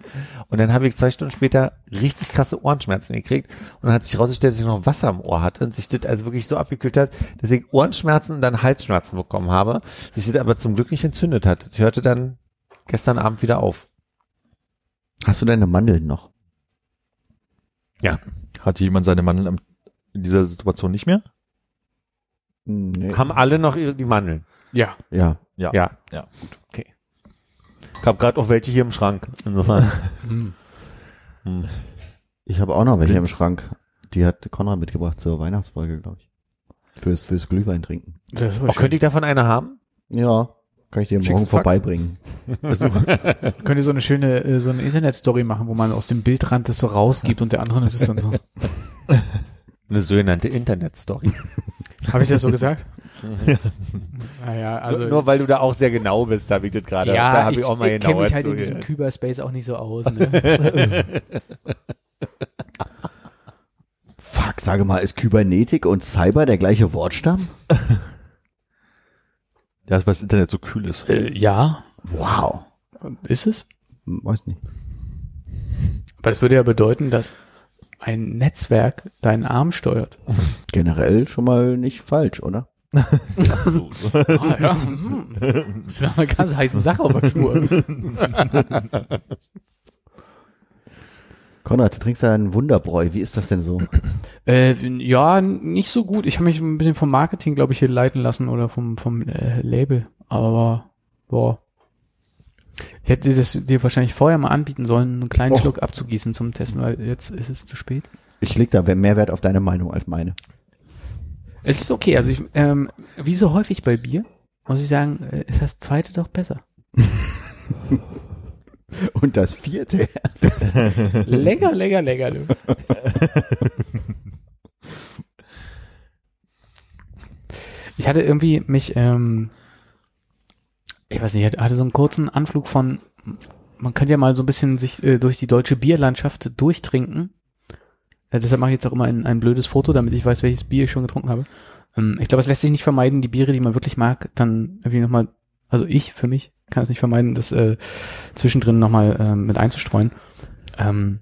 Und dann habe ich zwei Stunden später richtig krasse Ohrenschmerzen gekriegt und dann hat sich herausgestellt, dass ich noch Wasser im Ohr hatte und sich das also wirklich so abgekühlt hat, dass ich Ohrenschmerzen und dann Halsschmerzen bekommen habe, sich das aber zum Glück nicht entzündet hat. Ich hörte dann gestern Abend wieder auf. Hast du deine Mandeln noch? Ja. Hat jemand seine Mandeln in dieser Situation nicht mehr? Nee. Haben alle noch ihre, die Mandeln? Ja. Ja. Ja. Ja. Ja, gut. Okay. Ich habe gerade auch welche hier im Schrank. Insofern. Hm. Hm. Ich habe auch noch welche im Schrank. Die hat Konrad mitgebracht zur Weihnachtsfolge, glaube ich. Fürs, fürs Glühwein trinken. Das ist Oh, könnte ich davon eine haben? Ja. Kann ich dir morgen Fax? vorbeibringen. Könnt ihr so eine schöne, äh, so eine Internetstory machen, wo man aus dem Bildrand das so rausgibt und der andere nimmt es dann so. Eine sogenannte Internetstory. Habe ich das so gesagt? naja, also. nur, nur weil du da auch sehr genau bist, habe ich das gerade. ja, da habe ich, ich auch mal ich kenne genauer mich halt in diesem. Kyberspace auch nicht so aus. Ne? Fuck, sage mal, ist Kybernetik und Cyber der gleiche Wortstamm? Ja, weil das Internet so kühl ist. äh, ja, Wow. ist es? Weiß nicht. Weil das würde ja bedeuten, dass ein Netzwerk deinen Arm steuert. Generell schon mal nicht falsch, oder? So, so. Ah, ja. hm. Das ist eine ganz heiße Sache auf der Spur. Konrad, du trinkst ja einen Wunderbräu. Wie ist das denn so? Äh, ja, nicht so gut. Ich habe mich ein bisschen vom Marketing, glaube ich, hier leiten lassen oder vom, vom äh, Label. Aber, boah. Ich hätte das dir wahrscheinlich vorher mal anbieten sollen, einen kleinen Och. Schluck abzugießen zum Testen, weil jetzt ist es zu spät. Ich leg da mehr Wert auf deine Meinung als meine. Es ist okay, also ich, ähm, wie so häufig bei Bier, muss ich sagen, äh, ist das zweite doch besser. Und das vierte. Lecker, lecker, lecker, du. Ich hatte irgendwie mich, ähm, ich weiß nicht, ich hatte so einen kurzen Anflug von, man könnte ja mal so ein bisschen sich äh, durch die deutsche Bierlandschaft durchtrinken. Äh, deshalb mache ich jetzt auch immer ein, ein blödes Foto, damit ich weiß, welches Bier ich schon getrunken habe. Ähm, ich glaube, es lässt sich nicht vermeiden, die Biere, die man wirklich mag, dann irgendwie nochmal, also ich für mich kann es nicht vermeiden, das äh, zwischendrin nochmal äh, mit einzustreuen. Ähm,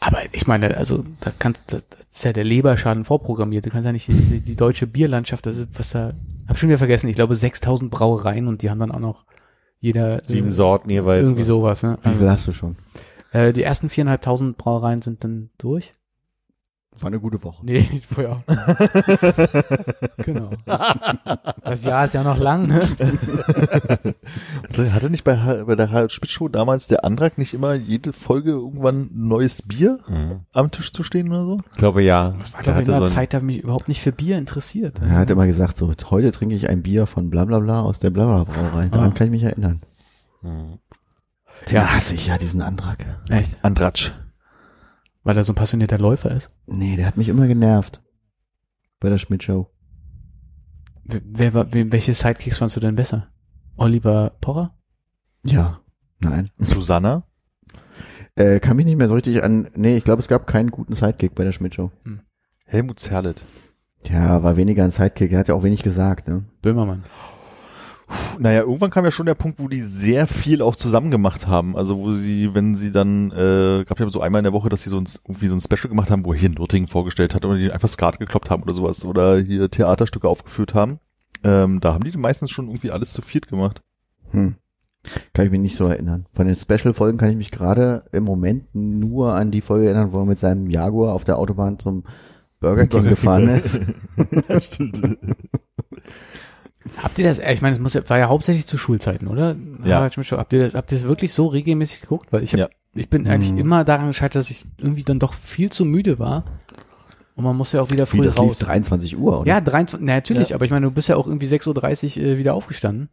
aber ich meine, also da kannst das, ist ja der Leberschaden vorprogrammiert. Du kannst ja nicht die, die, die deutsche Bierlandschaft, das ist was da, hab schon wieder vergessen. Ich glaube 6000 Brauereien und die haben dann auch noch jeder Sieben äh, Sorten jeweils. irgendwie sowas. Ne? Wie viel hast du schon? äh, die ersten viereinhalbtausend Brauereien sind dann durch. War eine gute Woche. Nee, vorher. genau. Das Jahr ist ja noch lang, ne? Hatte nicht bei, bei der Harald Spitz Show damals der Antrag nicht immer jede Folge irgendwann ein neues Bier Mhm. am Tisch zu stehen oder so? Ich glaube ja. Das war, Der glaube ich, hatte in einer so ein- Zeit, da mich überhaupt nicht für Bier interessiert. Er hat immer gesagt, so, heute trinke ich ein Bier von bla bla bla aus der bla bla Brauerei. Daran Ah. kann ich mich erinnern. Mhm. Den Ja. hasse ich ja, diesen Antrag. Echt? Andratsch. Weil er so ein passionierter Läufer ist. Nee, der hat mich immer genervt. Bei der Schmidt-Show. Wer, wer, welche Sidekicks fandst du denn besser? Oliver Porrer? Ja. Nein. Susanna. Äh, kann mich nicht mehr so richtig an. Nee, ich glaube, es gab keinen guten Sidekick bei der Schmidt-Show. Helmut Zerlett. Tja, war weniger ein Sidekick. Er hat ja auch wenig gesagt, ne? Böhmermann. Naja, irgendwann kam ja schon der Punkt, wo die sehr viel auch zusammen gemacht haben. Also wo sie, wenn sie dann, äh, gab ja so einmal in der Woche, dass sie so ein, irgendwie so ein Special gemacht haben, wo er hier in Nürtingen vorgestellt hat oder die einfach Skat gekloppt haben oder sowas oder hier Theaterstücke aufgeführt haben. Ähm, da haben die meistens schon irgendwie alles zu viert gemacht. Hm. Kann ich mich nicht so erinnern. Von den Special-Folgen kann ich mich gerade im Moment nur an die Folge erinnern, wo er mit seinem Jaguar auf der Autobahn zum Burger King Burger King. gefahren ist. Stimmt. Habt ihr das, äh, ich meine, es muss ja, war ja hauptsächlich zu Schulzeiten, oder? Ja. Harald Schmidt Show. Habt ihr, das- habt ihr das wirklich so regelmäßig geguckt? Weil ich hab, Ja. ich bin eigentlich Mhm. immer daran gescheitert, dass ich irgendwie dann doch viel zu müde war. Und man muss ja auch wieder Wie, früh das lief raus. 23 Uhr, oder? Ja, 23, na, natürlich, aber ich meine, du bist ja auch irgendwie 6.30 Uhr äh, wieder aufgestanden.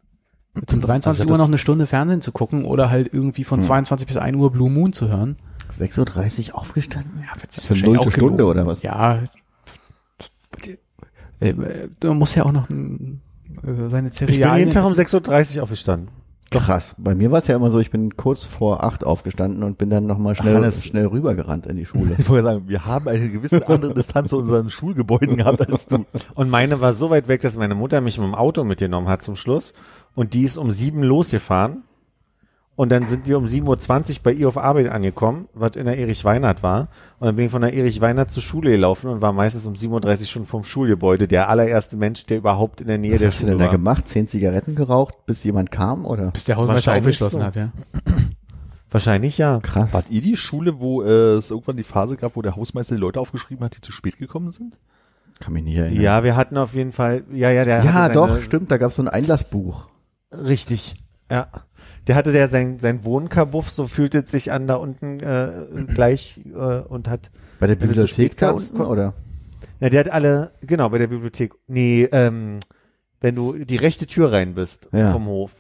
Zum 23 Also Uhr das- noch eine Stunde Fernsehen zu gucken oder halt irgendwie von Hm. 22 bis 1 Uhr Blue Moon zu hören. 6.30 Uhr aufgestanden? Ja, das ist Für auch Stunde gelogen. oder was? Ja. Äh, äh, Man muss ja auch noch mm, äh, seine Ich bin jeden Tag um essen. 6.30 Uhr aufgestanden. Krass. Bei mir war es ja immer so, ich bin kurz vor acht aufgestanden und bin dann nochmal schnell, schnell rübergerannt in die Schule. Ich wollte sagen, wir haben eine gewisse andere Distanz zu unseren Schulgebäuden gehabt als du. Und meine war so weit weg, dass meine Mutter mich mit dem Auto mitgenommen hat zum Schluss. Und die ist um sieben losgefahren. Und dann sind wir um 7.20 Uhr bei ihr auf Arbeit angekommen, was in der Erich Weinert war. Und dann bin ich von der Erich Weinert zur Schule gelaufen und war meistens um 7.30 Uhr schon vom Schulgebäude. Der allererste Mensch, der überhaupt in der Nähe Was der hast du Schule denn da war. gemacht? Zehn Zigaretten geraucht, bis jemand kam, oder? Bis der Hausmeister aufgeschlossen so. hat, ja. Wahrscheinlich ja. Krass. Wart ihr die Schule, wo äh, es irgendwann die Phase gab, wo der Hausmeister die Leute aufgeschrieben hat, die zu spät gekommen sind? Kann mich nicht erinnern. Ja, wir hatten auf jeden Fall, ja, ja, der ja doch, seine- stimmt, da gab es so ein Einlassbuch. Richtig, ja. Der hatte ja sein, sein Wohnkabuff, so fühlt es sich an da unten äh, gleich äh, und hat, Bei der Bibliothek da unten, oder? ja, der hat alle, genau, bei der Bibliothek, nee, ähm, wenn du die rechte Tür rein bist Ja. vom Hof,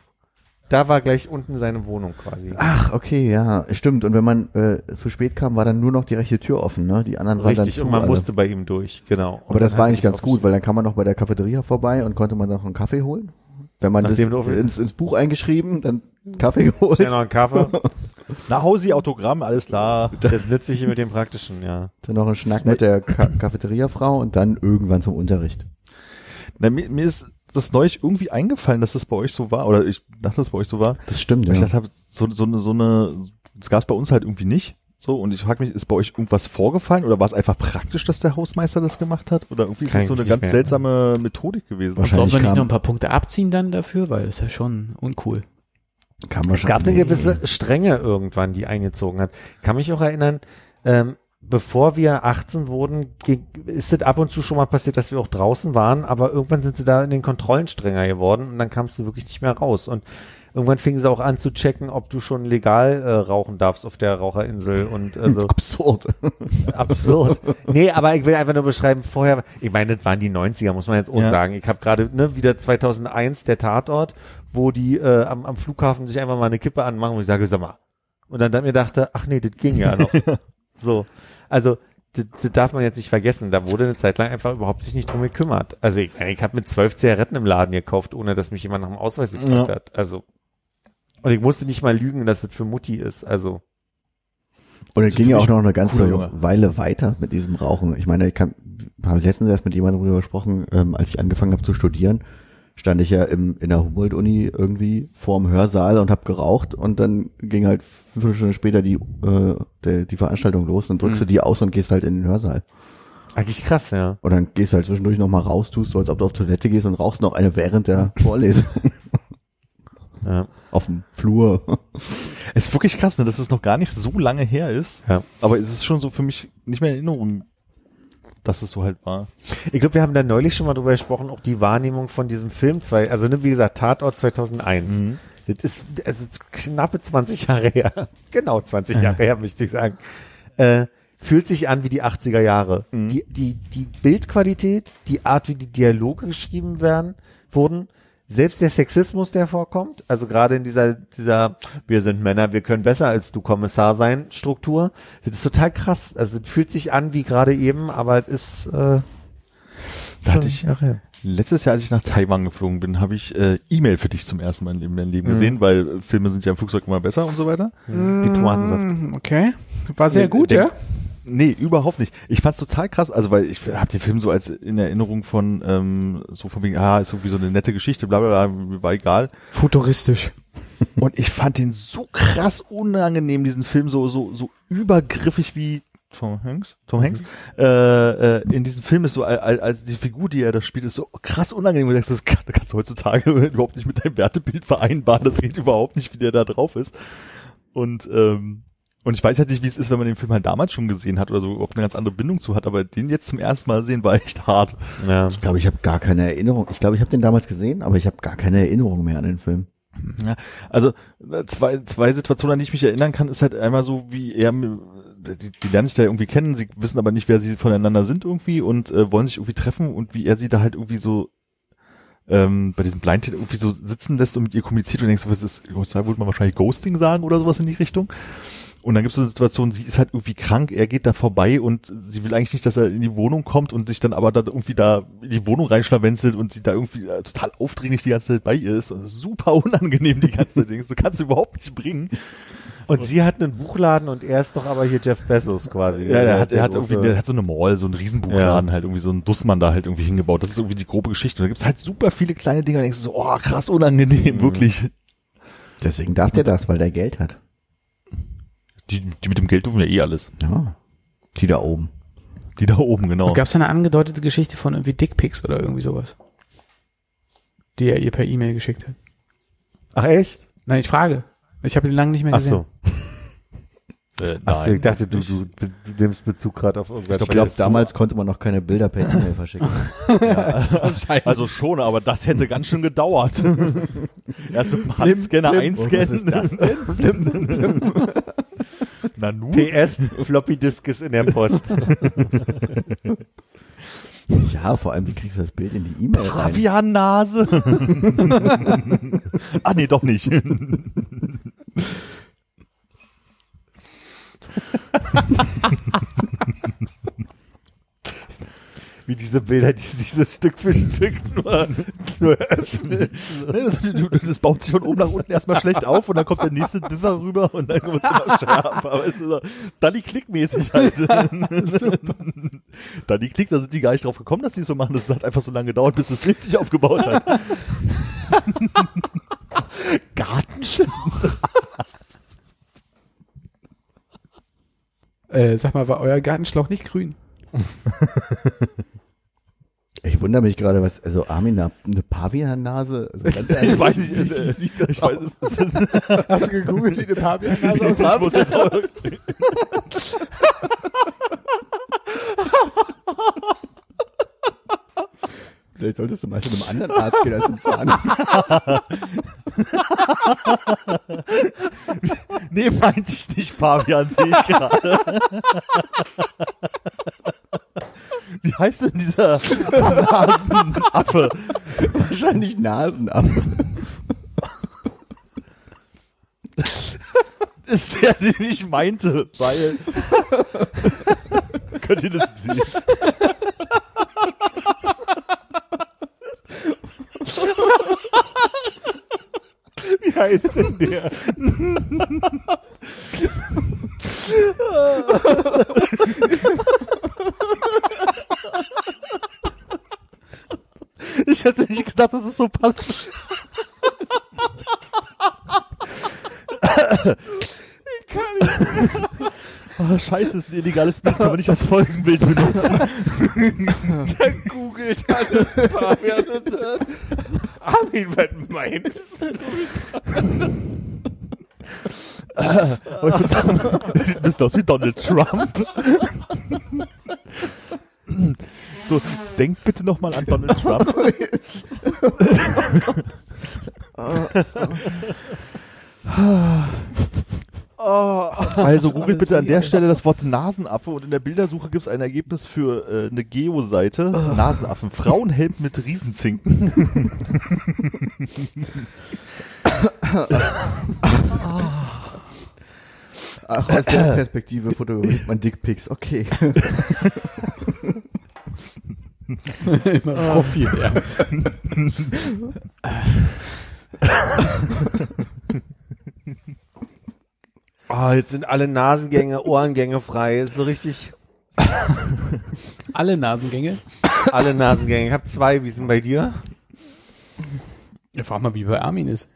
da war gleich unten seine Wohnung quasi. Ach, okay, ja, stimmt. Und wenn man äh, zu spät kam, war dann nur noch die rechte Tür offen, ne? Die anderen waren dann Richtig, zu. und man alle. musste bei ihm durch, genau. Aber das Und war eigentlich ganz gut, weil dann kam man noch bei der Cafeteria vorbei und konnte man noch einen Kaffee holen. Wenn man Nachdem das ins, ins Buch eingeschrieben, dann Kaffee geholt. Schnell noch einen Kaffee. Na, Hausi, Autogramm, alles klar. Das Nützliche mit dem Praktischen, ja. Dann noch einen Schnack mit der Ka Cafeteriafrau und dann irgendwann zum Unterricht. Na, mir, mir ist das neulich irgendwie eingefallen, dass das bei euch so war, oder ich dachte, dass das bei euch so war. Das stimmt, Weil Ich ja. dachte, so, so eine, so eine, das gab es bei uns halt irgendwie nicht. So, und ich frage mich, ist bei euch irgendwas vorgefallen oder war es einfach praktisch, dass der Hausmeister das gemacht hat? Oder irgendwie ist Kann das so eine ganz mehr. seltsame Methodik gewesen? Wahrscheinlich. Sollen wir nicht noch ein paar Punkte abziehen dann dafür? Weil das ist ja schon uncool. Kam Es gab eine gewisse Strenge irgendwann, die eingezogen hat. Kann mich auch erinnern, ähm, bevor wir 18 wurden, ging, ist es ab und zu schon mal passiert, dass wir auch draußen waren, aber irgendwann sind sie da in den Kontrollen strenger geworden und dann kamst du wirklich nicht mehr raus. Und irgendwann fingen sie auch an zu checken, ob du schon legal äh, rauchen darfst auf der Raucherinsel und also Absurd. absurd. Nee, aber ich will einfach nur beschreiben, vorher, ich meine, das waren die 90er, muss man jetzt auch Ja. sagen. Ich habe gerade ne, wieder 2001 der Tatort, wo die äh, am, am Flughafen sich einfach mal eine Kippe anmachen und ich sage, sag mal. Und dann, dann mir dachte, ach nee, das ging ja noch. so, also das, das darf man jetzt nicht vergessen. Da wurde eine Zeit lang einfach überhaupt sich nicht drum gekümmert. Also ich, ich habe mit zwölf Zigaretten im Laden gekauft, ohne dass mich jemand nach dem Ausweis gefragt Ja. hat. Also und ich musste nicht mal lügen, dass das für Mutti ist. Also Und es ging ja auch noch eine ganze Junge. Weile weiter mit diesem Rauchen. Ich meine, ich kann, habe letztens erst mit jemandem darüber gesprochen, ähm, als ich angefangen habe zu studieren, stand ich ja im, in der Humboldt-Uni irgendwie vorm Hörsaal und habe geraucht und dann ging halt fünf Stunden später die, äh, der, die Veranstaltung los und drückst du die aus und gehst halt in den Hörsaal. eigentlich krass, ja. Und dann gehst du halt zwischendurch nochmal raus, tust so, als ob du auf Toilette gehst und rauchst noch eine während der Vorlesung ja. auf dem Flur. Es ist wirklich krass, ne, dass es noch gar nicht so lange her ist. Ja. Aber es ist schon so für mich nicht mehr in Erinnerung, dass es so halt war. Ich glaube, wir haben da neulich schon mal drüber gesprochen, auch die Wahrnehmung von diesem Film zwei, also ne, wie gesagt, Tatort 2001. Mhm. Das ist, ist knappe 20 Jahre her. genau 20 Jahre her, möchte ich sagen. Äh, fühlt sich an wie die 80er Jahre. Mhm. Die, die, die Bildqualität, die Art, wie die Dialoge geschrieben werden, wurden, selbst der Sexismus, der vorkommt, also gerade in dieser, dieser, wir sind Männer, wir können besser als du Kommissar sein, Struktur, das ist total krass. Also das fühlt sich an wie gerade eben, aber es ist, äh, Da hatte ich Jahre her. letztes Jahr, als ich nach Taiwan geflogen bin, habe ich äh, E-Mail für dich zum ersten Mal in meinem Leben gesehen, weil äh, Filme sind ja im Flugzeug immer besser und so weiter. Wie Tomatensaft. Mm, Okay. War sehr gut, Der- ja? Nee, überhaupt nicht. Ich fand's total krass, also weil ich habe den Film so als in Erinnerung von ähm, so von wegen, ah, ist irgendwie so eine nette Geschichte, bla bla bla, mir war egal. Futuristisch. Und ich fand den so krass unangenehm, diesen Film so so so übergriffig wie Tom Hanks, Tom Hanks, äh, äh, in diesem Film ist so, als, als die Figur, die er da spielt, ist so krass unangenehm. Und du denkst, das kann, das kannst du heutzutage überhaupt nicht mit deinem Wertebild vereinbaren. Das geht überhaupt nicht, wie der da drauf ist. Und ähm, und ich weiß halt nicht, wie es ist, wenn man den Film halt damals schon gesehen hat oder so, ob eine ganz andere Bindung zu hat, aber den jetzt zum ersten Mal sehen war echt hart. Ja. Ich glaube, ich habe gar keine Erinnerung. Ich glaube, ich habe den damals gesehen, aber ich habe gar keine Erinnerung mehr an den Film. Ja, also äh, zwei, zwei Situationen, an die ich mich erinnern kann, ist halt einmal so, wie er, die, die lernen sich da irgendwie kennen, sie wissen aber nicht, wer sie voneinander sind irgendwie und äh, wollen sich irgendwie treffen und wie er sie da halt irgendwie so ähm, bei diesem Blind Date irgendwie so sitzen lässt und mit ihr kommuniziert und denkst, so, was ist, heutzutage würde man wahrscheinlich Ghosting sagen oder sowas in die Richtung. Und dann gibt es so eine Situation, sie ist halt irgendwie krank, er geht da vorbei und sie will eigentlich nicht, dass er in die Wohnung kommt und sich dann aber da irgendwie da in die Wohnung reinschlawenzelt und sie da irgendwie äh, total aufdringlich die ganze Zeit bei ihr ist. Und super unangenehm die ganze Zeit. Denkst, Du kannst du überhaupt nicht bringen. Und sie hat einen Buchladen und er ist doch aber hier Jeff Bezos quasi. Ja, der hat, er hat irgendwie, der hat so eine Mall, so einen Riesenbuchladen halt irgendwie so einen Dussmann da halt irgendwie hingebaut. Das ist irgendwie die grobe Geschichte. Und da gibt's halt super viele kleine Dinge, und denkst du so, oh, krass unangenehm, wirklich. Deswegen darf der das, weil der Geld hat. Die, die mit dem Geld dürfen ja eh alles. Ja. Die da oben. Die da oben, genau. Gab es eine angedeutete Geschichte von irgendwie Dickpics oder irgendwie sowas? Die er ihr per E-Mail geschickt hat. Ach echt? Nein, ich frage. Ich habe ihn lange nicht mehr Ach gesehen. so. Äh, Ach so, nein. ich dachte, du, du, du nimmst Bezug gerade auf irgendwas. Ich glaube, damals konnte man noch keine Bilder per E-Mail verschicken. Also schon, aber das hätte ganz schön gedauert. Erst mit dem Handscanner blim. einscannen. Was ist das denn? Na nu. PS, Floppy Disk ist in der Post. Ja, vor allem, wie kriegst du das Bild in die E-Mail rein? Pavian-Nase. ah, nee, doch nicht. Wie diese Bilder, die sich so Stück für Stück nur, nur öffnen. Das, baut sich von oben nach unten erstmal schlecht auf und dann kommt der nächste Differ rüber und dann wird es immer schärfer. Aber es ist so Dalli Klick-mäßig halt. Dalli Klick, da sind die gar nicht drauf gekommen, dass die es so machen. Das hat einfach so lange gedauert, bis das Bild sich aufgebaut hat. Gartenschlauch. Äh, sag mal, war euer Gartenschlauch nicht grün? Ich wundere mich gerade, was, also Armin, eine Pavian-Nase? Also äh, ich weiß nicht, wie, wie sieht das ich aus? weiß es. Hast du gegoogelt, wie eine Pavian-Nase aus Ich muss jetzt Vielleicht solltest du mal zu einem anderen Arzt gehen als zum Zahn. Nee, meinte ich nicht, Fabian, sehe ich gerade. Wie heißt denn dieser Nasenaffe? Wahrscheinlich Nasenaffe. Ist der, den ich meinte, weil. Könnt ihr das sehen? Wie heißt denn der? Ich hätte nicht gedacht, dass es so passt. Oh, scheiße, ist ein illegales Bild, kann man nicht als Folgenbild benutzen. Der googelt alles Fabian und äh, Armin, was meinst du? Ich sagen, das sieht ein bisschen aus wie Donald Trump. So, denkt bitte nochmal an Donald Trump. Also googelt bitte an der Stelle das Wort Nasenaffe und in der Bildersuche gibt es ein Ergebnis für äh, eine Geo-Seite. Nasenaffen. Frauenhelm mit Riesenzinken. Ach, aus der Perspektive fotografiert man Dickpics. Okay. Immer Profil, ja. Oh, jetzt sind alle Nasengänge, Ohrengänge frei. Ist so richtig Alle Nasengänge. alle Nasengänge. Ich habe zwei. Wie denn bei dir? Ja, frag mal, wie bei Armin ist.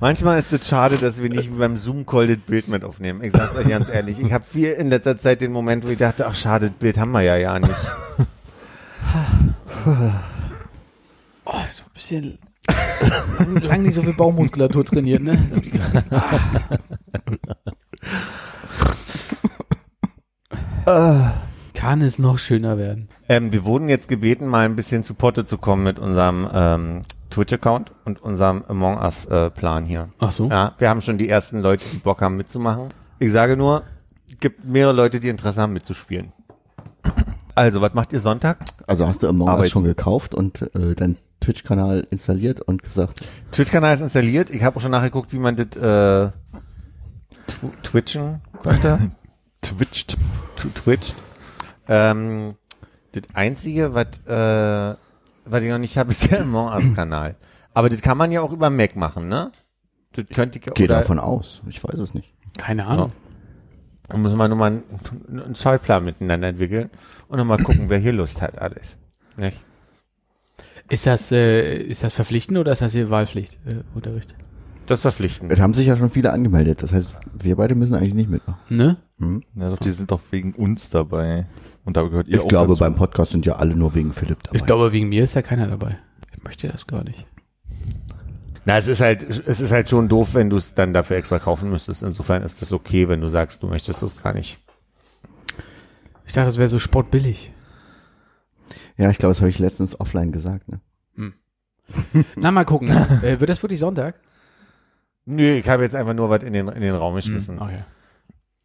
Manchmal ist es schade, dass wir nicht beim Zoom-Call das Bild mit aufnehmen. Ich sag's euch ganz ehrlich. Ich habe viel in letzter Zeit den Moment, wo ich dachte, ach schade, das Bild haben wir ja ja nicht. Oh, ist so ein bisschen lang, lang nicht so viel Bauchmuskulatur trainiert, ne? Kann es noch schöner werden? Ähm, wir wurden jetzt gebeten, mal ein bisschen zu Potte zu kommen mit unserem ähm, Twitch-Account und unserem Among Us-Plan hier. Ach so? Ja, wir haben schon die ersten Leute, die Bock haben mitzumachen. Ich sage nur, gibt mehrere Leute, die Interesse haben mitzuspielen. Also, was macht ihr Sonntag? Also hast du Among Us schon gekauft und äh, deinen Twitch-Kanal installiert und gesagt, Twitch-Kanal ist installiert. Ich habe auch schon nachgeguckt, wie man das äh, tw twitchen konnte. Twitcht. Tw- Twitcht. Ähm, das Einzige, was äh, was ich noch nicht habe, ist der Among Us-Kanal. Aber das kann man ja auch über Mac machen, ne? Das könnte ich geh oder- davon aus. Ich weiß es nicht. Keine Ahnung. Da müssen wir nur mal einen, einen Zollplan miteinander entwickeln und nochmal gucken, wer hier Lust hat, alles. Nicht? Ist das, äh, ist das verpflichtend oder ist das hier Wahlpflicht, äh, Unterricht? Das ist verpflichtend. Es haben sich ja schon viele angemeldet. Das heißt, wir beide müssen eigentlich nicht mitmachen. Ne? Hm? Ja, doch, die sind doch wegen uns dabei. Und da gehört ihr Ich auch glaube, dazu. beim Podcast sind ja alle nur wegen Philipp dabei. Ich glaube, wegen mir ist ja keiner dabei. Ich möchte das gar nicht. Na, es ist halt, es ist halt schon doof, wenn du es dann dafür extra kaufen müsstest. Insofern ist das okay, wenn du sagst, du möchtest das gar nicht. Ich dachte, das wäre so sportbillig. Ja, ich glaube, das habe ich letztens offline gesagt. Ne? Na, mal gucken. äh, wird das wirklich Sonntag? Nö, ich habe jetzt einfach nur was in den, in den Raum geschmissen. Ach ja.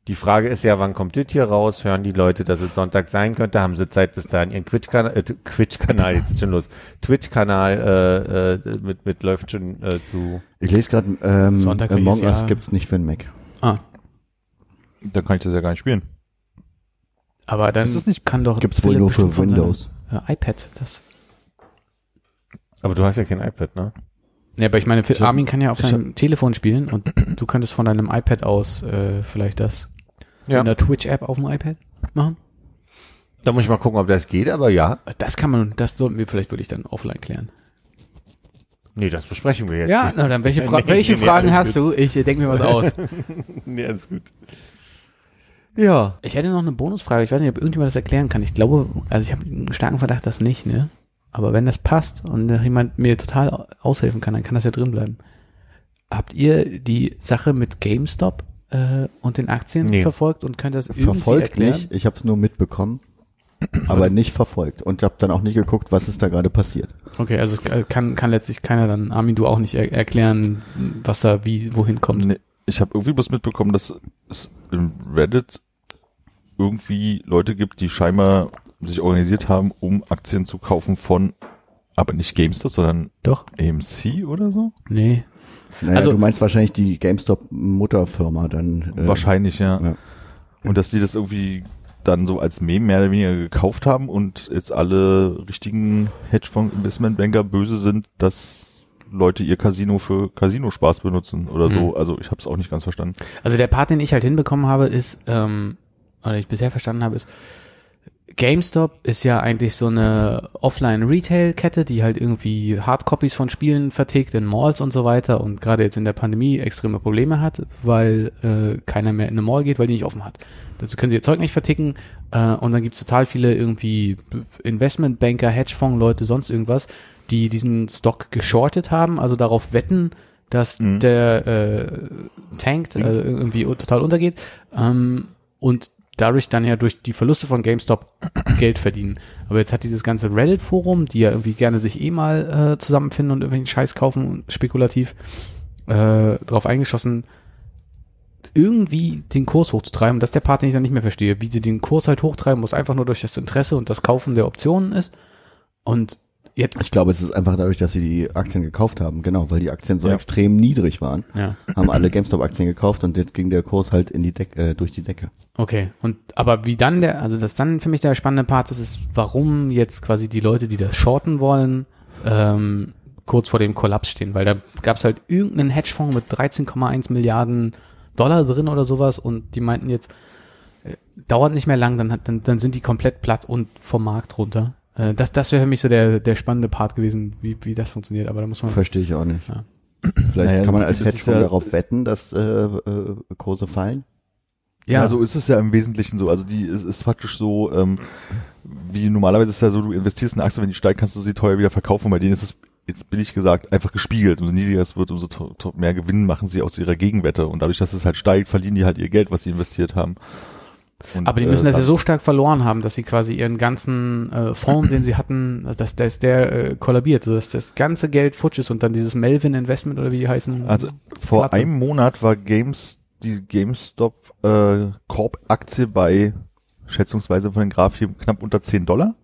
Die Frage ist ja, wann kommt das hier raus? Hören die Leute, dass es Sonntag sein könnte? Haben sie Zeit bis dahin ihren Twitch-Kanal, äh, Twitch-Kanal, jetzt ist schon los, Twitch-Kanal äh, äh, mit, mit läuft schon äh, zu. Ich lese gerade, ähm, Sonntag Among welches Us Jahr? gibt's nicht für den Mac. Ah, Dann kann ich das ja gar nicht spielen. aber dann Ist das nicht- kann doch Gibt's wohl nur für Windows. Äh, iPad das. Aber du hast ja kein iPad, ne? Ja, aber ich meine, hab- Armin kann ja auf ich seinem Telefon spielen und du könntest von deinem iPad aus äh, vielleicht das Ja. in der Twitch-App auf dem iPad machen. Da muss ich mal gucken, ob das geht, aber ja. Das kann man, das sollten wir vielleicht wirklich dann offline klären. Nee, das besprechen wir jetzt. ja, hier. na, dann welche, Fra Nee, welche nee, nee, Fragen alles hast du? Ich äh, denke mir was aus. Nee, alles gut. Ja. Ich hätte noch eine Bonusfrage. Ich weiß nicht, ob irgendjemand das erklären kann. Ich glaube, also ich habe einen starken Verdacht, dass nicht, ne? Aber wenn das passt und jemand mir total aushelfen kann, dann kann das ja drin bleiben. Habt ihr die Sache mit GameStop äh, und den Aktien Nee. verfolgt und könnt das irgendwie Verfolgt erklären? nicht. Ich habe es nur mitbekommen. aber nicht verfolgt und habe dann auch nicht geguckt, was ist da gerade passiert. Okay, also es kann, kann letztlich keiner dann, Armin, du auch nicht er erklären, was da wie, wohin kommt. Nee, ich habe irgendwie bloß mitbekommen, dass es im Reddit irgendwie Leute gibt, die scheinbar sich organisiert haben, um Aktien zu kaufen von, aber nicht GameStop, sondern Doch? AMC oder so? Nee. Naja, Also- du meinst wahrscheinlich die GameStop-Mutterfirma dann. äh, Wahrscheinlich, ja. ja. Und dass die das irgendwie dann so als Meme mehr oder weniger gekauft haben und jetzt alle richtigen Hedgefonds-Investmentbanker böse sind, dass Leute ihr Casino für Casino-Spaß benutzen oder so. Hm. Also ich habe es auch nicht ganz verstanden. Also der Part, den ich halt hinbekommen habe, ist, ähm, oder ich bisher verstanden habe, ist, GameStop ist ja eigentlich so eine Offline-Retail-Kette, die halt irgendwie Hardcopies von Spielen vertickt in Malls und so weiter und gerade jetzt in der Pandemie extreme Probleme hat, weil äh, keiner mehr in eine Mall geht, weil die nicht offen hat. Dazu können sie ihr Zeug nicht verticken äh, und dann gibt's total viele irgendwie Investmentbanker, Hedgefonds-Leute, sonst irgendwas, die diesen Stock geschortet haben, also darauf wetten, dass Mhm. der äh, tankt, also irgendwie total untergeht ähm, und dadurch dann ja durch die Verluste von GameStop Geld verdienen. Aber jetzt hat dieses ganze Reddit-Forum, die ja irgendwie gerne sich eh mal äh, zusammenfinden und irgendwelchen Scheiß kaufen, spekulativ, äh, drauf eingeschossen, irgendwie den Kurs hochzutreiben. Das ist der Part, den ich dann nicht mehr verstehe. Wie sie den Kurs halt hochtreiben muss, einfach nur durch das Interesse und das Kaufen der Optionen ist. Und jetzt, Ich glaube, es ist einfach dadurch, dass sie die Aktien gekauft haben. Genau, weil die Aktien so Ja. extrem niedrig waren. ja, Haben alle GameStop-Aktien gekauft und jetzt ging der Kurs halt in die Decke, äh, durch die Decke. okay. Und aber wie dann der, also das dann für mich der spannende Part ist, ist, warum jetzt quasi die Leute, die das shorten wollen, ähm, kurz vor dem Kollaps stehen, weil da gab es halt irgendeinen Hedgefonds mit 13,1 Milliarden Dollar drin oder sowas und die meinten jetzt, äh, dauert nicht mehr lang, dann, hat, dann, dann sind die komplett platt und vom Markt runter. Äh, das das wäre für mich so der, der spannende Part gewesen, wie, wie das funktioniert, aber da muss man. Verstehe ich auch nicht. Ja. Vielleicht Naja, kann man als ist Hedgefonds ja- darauf wetten, dass äh, äh, Kurse fallen. Ja, so ist es ja im Wesentlichen so. Also die es ist praktisch so, ähm, wie normalerweise ist es ja so, du investierst in eine Aktie, wenn die steigt, kannst du sie teuer wieder verkaufen. Bei denen ist es jetzt billig gesagt einfach gespiegelt. Umso niedriger es wird, umso to- to- mehr Gewinn machen sie aus ihrer Gegenwette. Und dadurch, dass es halt steigt, verlieren die halt ihr Geld, was sie investiert haben. Und, Aber die müssen äh, das ja so stark verloren haben, dass sie quasi ihren ganzen äh, Fonds, den sie hatten, dass, dass der äh, kollabiert, also dass das ganze Geld futsch ist und dann dieses Melvin Investment oder wie die heißen. Also vor Platze. einem Monat war Games die GameStop äh, Corp Aktie bei schätzungsweise von den hier knapp unter 10 Dollar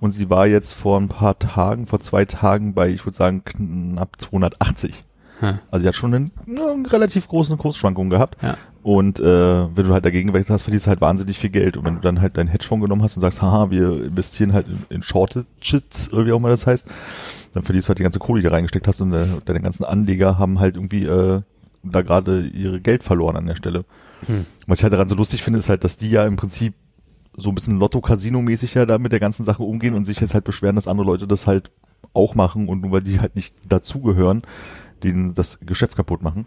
und sie war jetzt vor ein paar Tagen, vor zwei Tagen bei, ich würde sagen, knapp 280. Hm. Also die hat schon einen, einen relativ großen Kursschwankungen gehabt. Ja. Und äh, wenn du halt dagegen gewechselt hast, verlierst du halt wahnsinnig viel Geld. Und wenn du dann halt deinen Hedgefonds genommen hast und sagst, haha, wir investieren halt in, in Shortages, oder wie auch immer das heißt, dann verlierst du halt die ganze Kohle, die du reingesteckt hast und äh, deine ganzen Anleger haben halt irgendwie äh, da gerade ihre Geld verloren an der Stelle. Hm. Was ich halt daran so lustig finde, ist halt, dass die ja im Prinzip so ein bisschen Lotto-Casino-mäßig ja da mit der ganzen Sache umgehen und sich jetzt halt beschweren, dass andere Leute das halt auch machen und nur weil die halt nicht dazugehören, denen das Geschäft kaputt machen.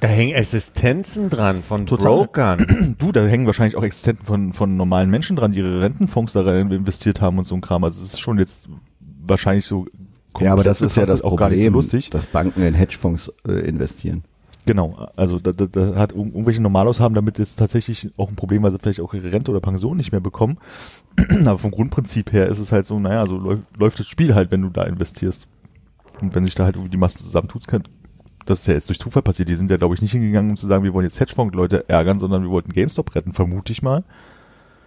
Da hängen Existenzen dran von Total. Brokern. Du, da hängen wahrscheinlich auch Existenten von, von normalen Menschen dran, die ihre Rentenfonds da rein investiert haben und so ein Kram. Also es ist schon jetzt wahrscheinlich so Ja, aber das ist ja das auch Problem, gar nicht so lustig. dass Banken in Hedgefonds äh, investieren. Genau, also da, da, da hat irg- irgendwelche Normalos haben damit jetzt tatsächlich auch ein Problem, weil sie vielleicht auch ihre Rente oder Pension nicht mehr bekommen. Aber vom Grundprinzip her ist es halt so, naja, so läuft, läuft das Spiel halt, wenn du da investierst. Und wenn sich da halt irgendwie die Masse zusammentut, kann, das ist ja jetzt durch Zufall passiert. Die sind ja, glaube ich, nicht hingegangen, um zu sagen, wir wollen jetzt Hedgefonds-Leute ärgern, sondern wir wollten GameStop retten, vermute ich mal.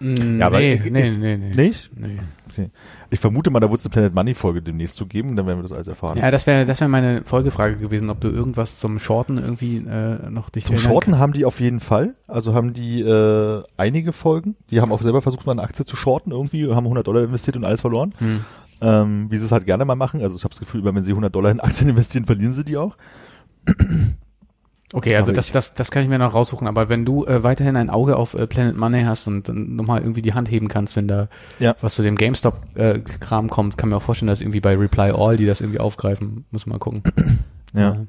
Mm, Ja, aber nee, ist- nee, nee, nee, Nicht? nee. Okay. Ich vermute mal, da wird es eine Planet Money Folge demnächst zu geben, dann werden wir das alles erfahren. Ja, das wäre das wäre meine Folgefrage gewesen, ob du irgendwas zum Shorten irgendwie äh, noch dich Zum Shorten haben die auf jeden Fall. Also haben die äh, einige Folgen. Die haben auch selber versucht, mal eine Aktie zu shorten irgendwie, haben 100 Dollar investiert und alles verloren. Hm. Ähm, wie sie es halt gerne mal machen. Also ich habe das Gefühl, immer wenn sie 100 Dollar in Aktien investieren, verlieren sie die auch. Okay, also Aber das, das, das kann ich mir noch raussuchen. Aber wenn du äh, weiterhin ein Auge auf äh, Planet Money hast und dann nochmal irgendwie die Hand heben kannst, wenn da Ja. was zu dem GameStop-Kram kommt, kann mir auch vorstellen, dass irgendwie bei Reply All die das irgendwie aufgreifen. Muss mal gucken. Ja.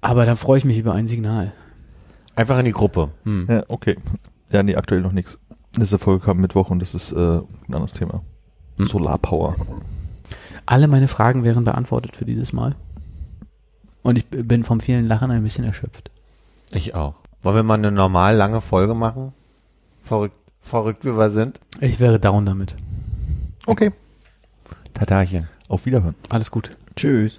Aber dann freue ich mich über ein Signal. Einfach in die Gruppe. Hm. Ja, okay. Ja, nee, aktuell noch nichts. Nächste Folge kam Mittwoch und das ist äh, ein anderes Thema. Hm. Solarpower. Alle meine Fragen wären beantwortet für dieses Mal. Und ich bin vom vielen Lachen ein bisschen erschöpft. Ich auch. Wollen wir mal eine normal lange Folge machen? Verrückt. verrückt wie wir sind. Ich wäre down damit. Okay. Tatarchen. Auf Wiederhören. Alles gut. Tschüss.